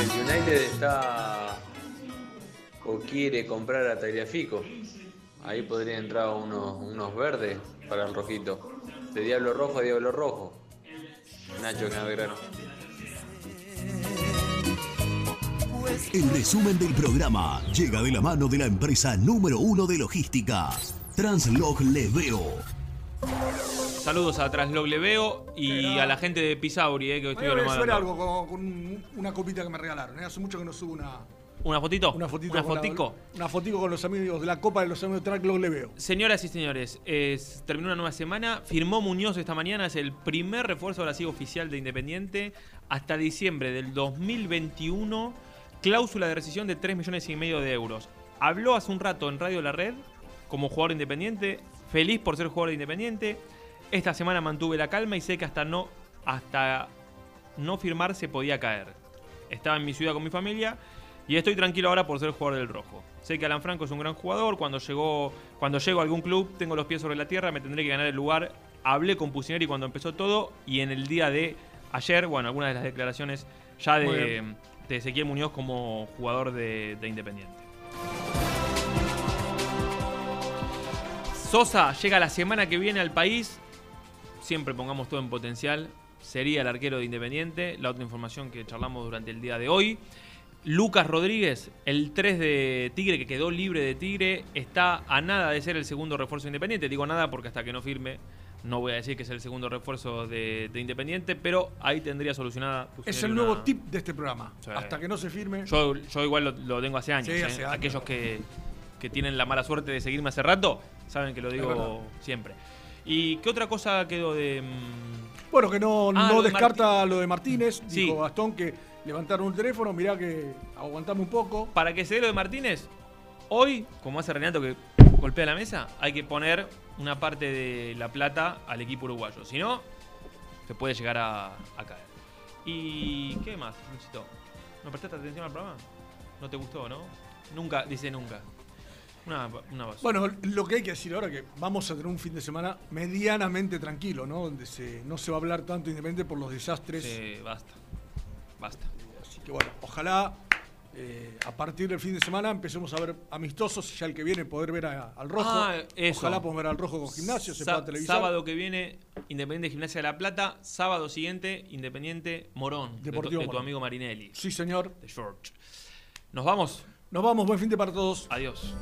El United está o quiere comprar a Tagliafico. Ahí podría entrar unos, unos verdes para el rojito. De Diablo Rojo a Diablo Rojo. Nacho Cabrera. El resumen del programa llega de la mano de la empresa número uno de logística, Translog Leveo. Saludos a Translog Leveo y a la gente de Pisauri, eh, que hoy Voy a algo con, con una copita que me regalaron. ¿eh? Hace mucho que no subo una, ¿Una fotito? una fotito. ¿Una la- fotico? una fotico con los amigos de la Copa de los Amigos de Track le veo. Señoras y señores, es- terminó una nueva semana. Firmó Muñoz esta mañana, es el primer refuerzo ahora sí oficial de Independiente. Hasta diciembre del 2021, cláusula de rescisión de 3 millones y medio de euros. Habló hace un rato en Radio La Red como jugador independiente, feliz por ser jugador de Independiente. Esta semana mantuve la calma y sé que hasta no hasta no firmar se podía caer. Estaba en mi ciudad con mi familia y estoy tranquilo ahora por ser jugador del rojo. Sé que Alan Franco es un gran jugador. Cuando, llegó, cuando llego a algún club, tengo los pies sobre la tierra, me tendré que ganar el lugar. Hablé con Pusineri cuando empezó todo y en el día de ayer, bueno, algunas de las declaraciones ya de Ezequiel Muñoz como jugador de, de Independiente. Sosa llega la semana que viene al país. Siempre pongamos todo en potencial. Sería el arquero de Independiente. La otra información que charlamos durante el día de hoy. Lucas Rodríguez, el 3 de Tigre, que quedó libre de Tigre, está a nada de ser el segundo refuerzo de Independiente. Digo nada porque hasta que no firme, no voy a decir que es el segundo refuerzo de, de Independiente, pero ahí tendría solucionada. Es el una- nuevo tip de este programa. Sí. Hasta que no se firme. Yo, yo igual lo, lo tengo hace años. Sí, ¿eh? hace años. Aquellos que, que tienen la mala suerte de seguirme hace rato, saben que lo digo siempre. ¿Y qué otra cosa quedó de.? mm, Bueno, que no, Ah, no lo de descarta lo de Martínez. Sí. Dijo Gastón que levantaron un teléfono, mirá que aguantame un poco. Para que se dé lo de Martínez, hoy, como hace Renato que golpea la mesa, hay que poner una parte de la plata al equipo uruguayo. Si no, se puede llegar a, a caer. ¿Y qué más, Luchito? ¿No prestaste atención al programa? ¿No te gustó, no? Nunca, dice nunca. Una, una basura. Bueno, lo que hay que decir ahora es que vamos a tener un fin de semana medianamente tranquilo, ¿no? Donde se, no se va a hablar tanto independiente por los desastres. Sí, basta. Basta. Así que bueno, ojalá eh, a partir del fin de semana empecemos a ver amistosos y ya el que viene poder ver a- al rojo. Ah, eso. Ojalá podamos ver al rojo con gimnasio, se Sa- pueda televisar. Sábado que viene, Independiente Gimnasia de La Plata. Sábado siguiente, Independiente Morón. de tu- Deportivo de tu, amigo Marinelli. Sí, señor. De George. Nos vamos. Nos vamos, buen fin de para todos. Adiós.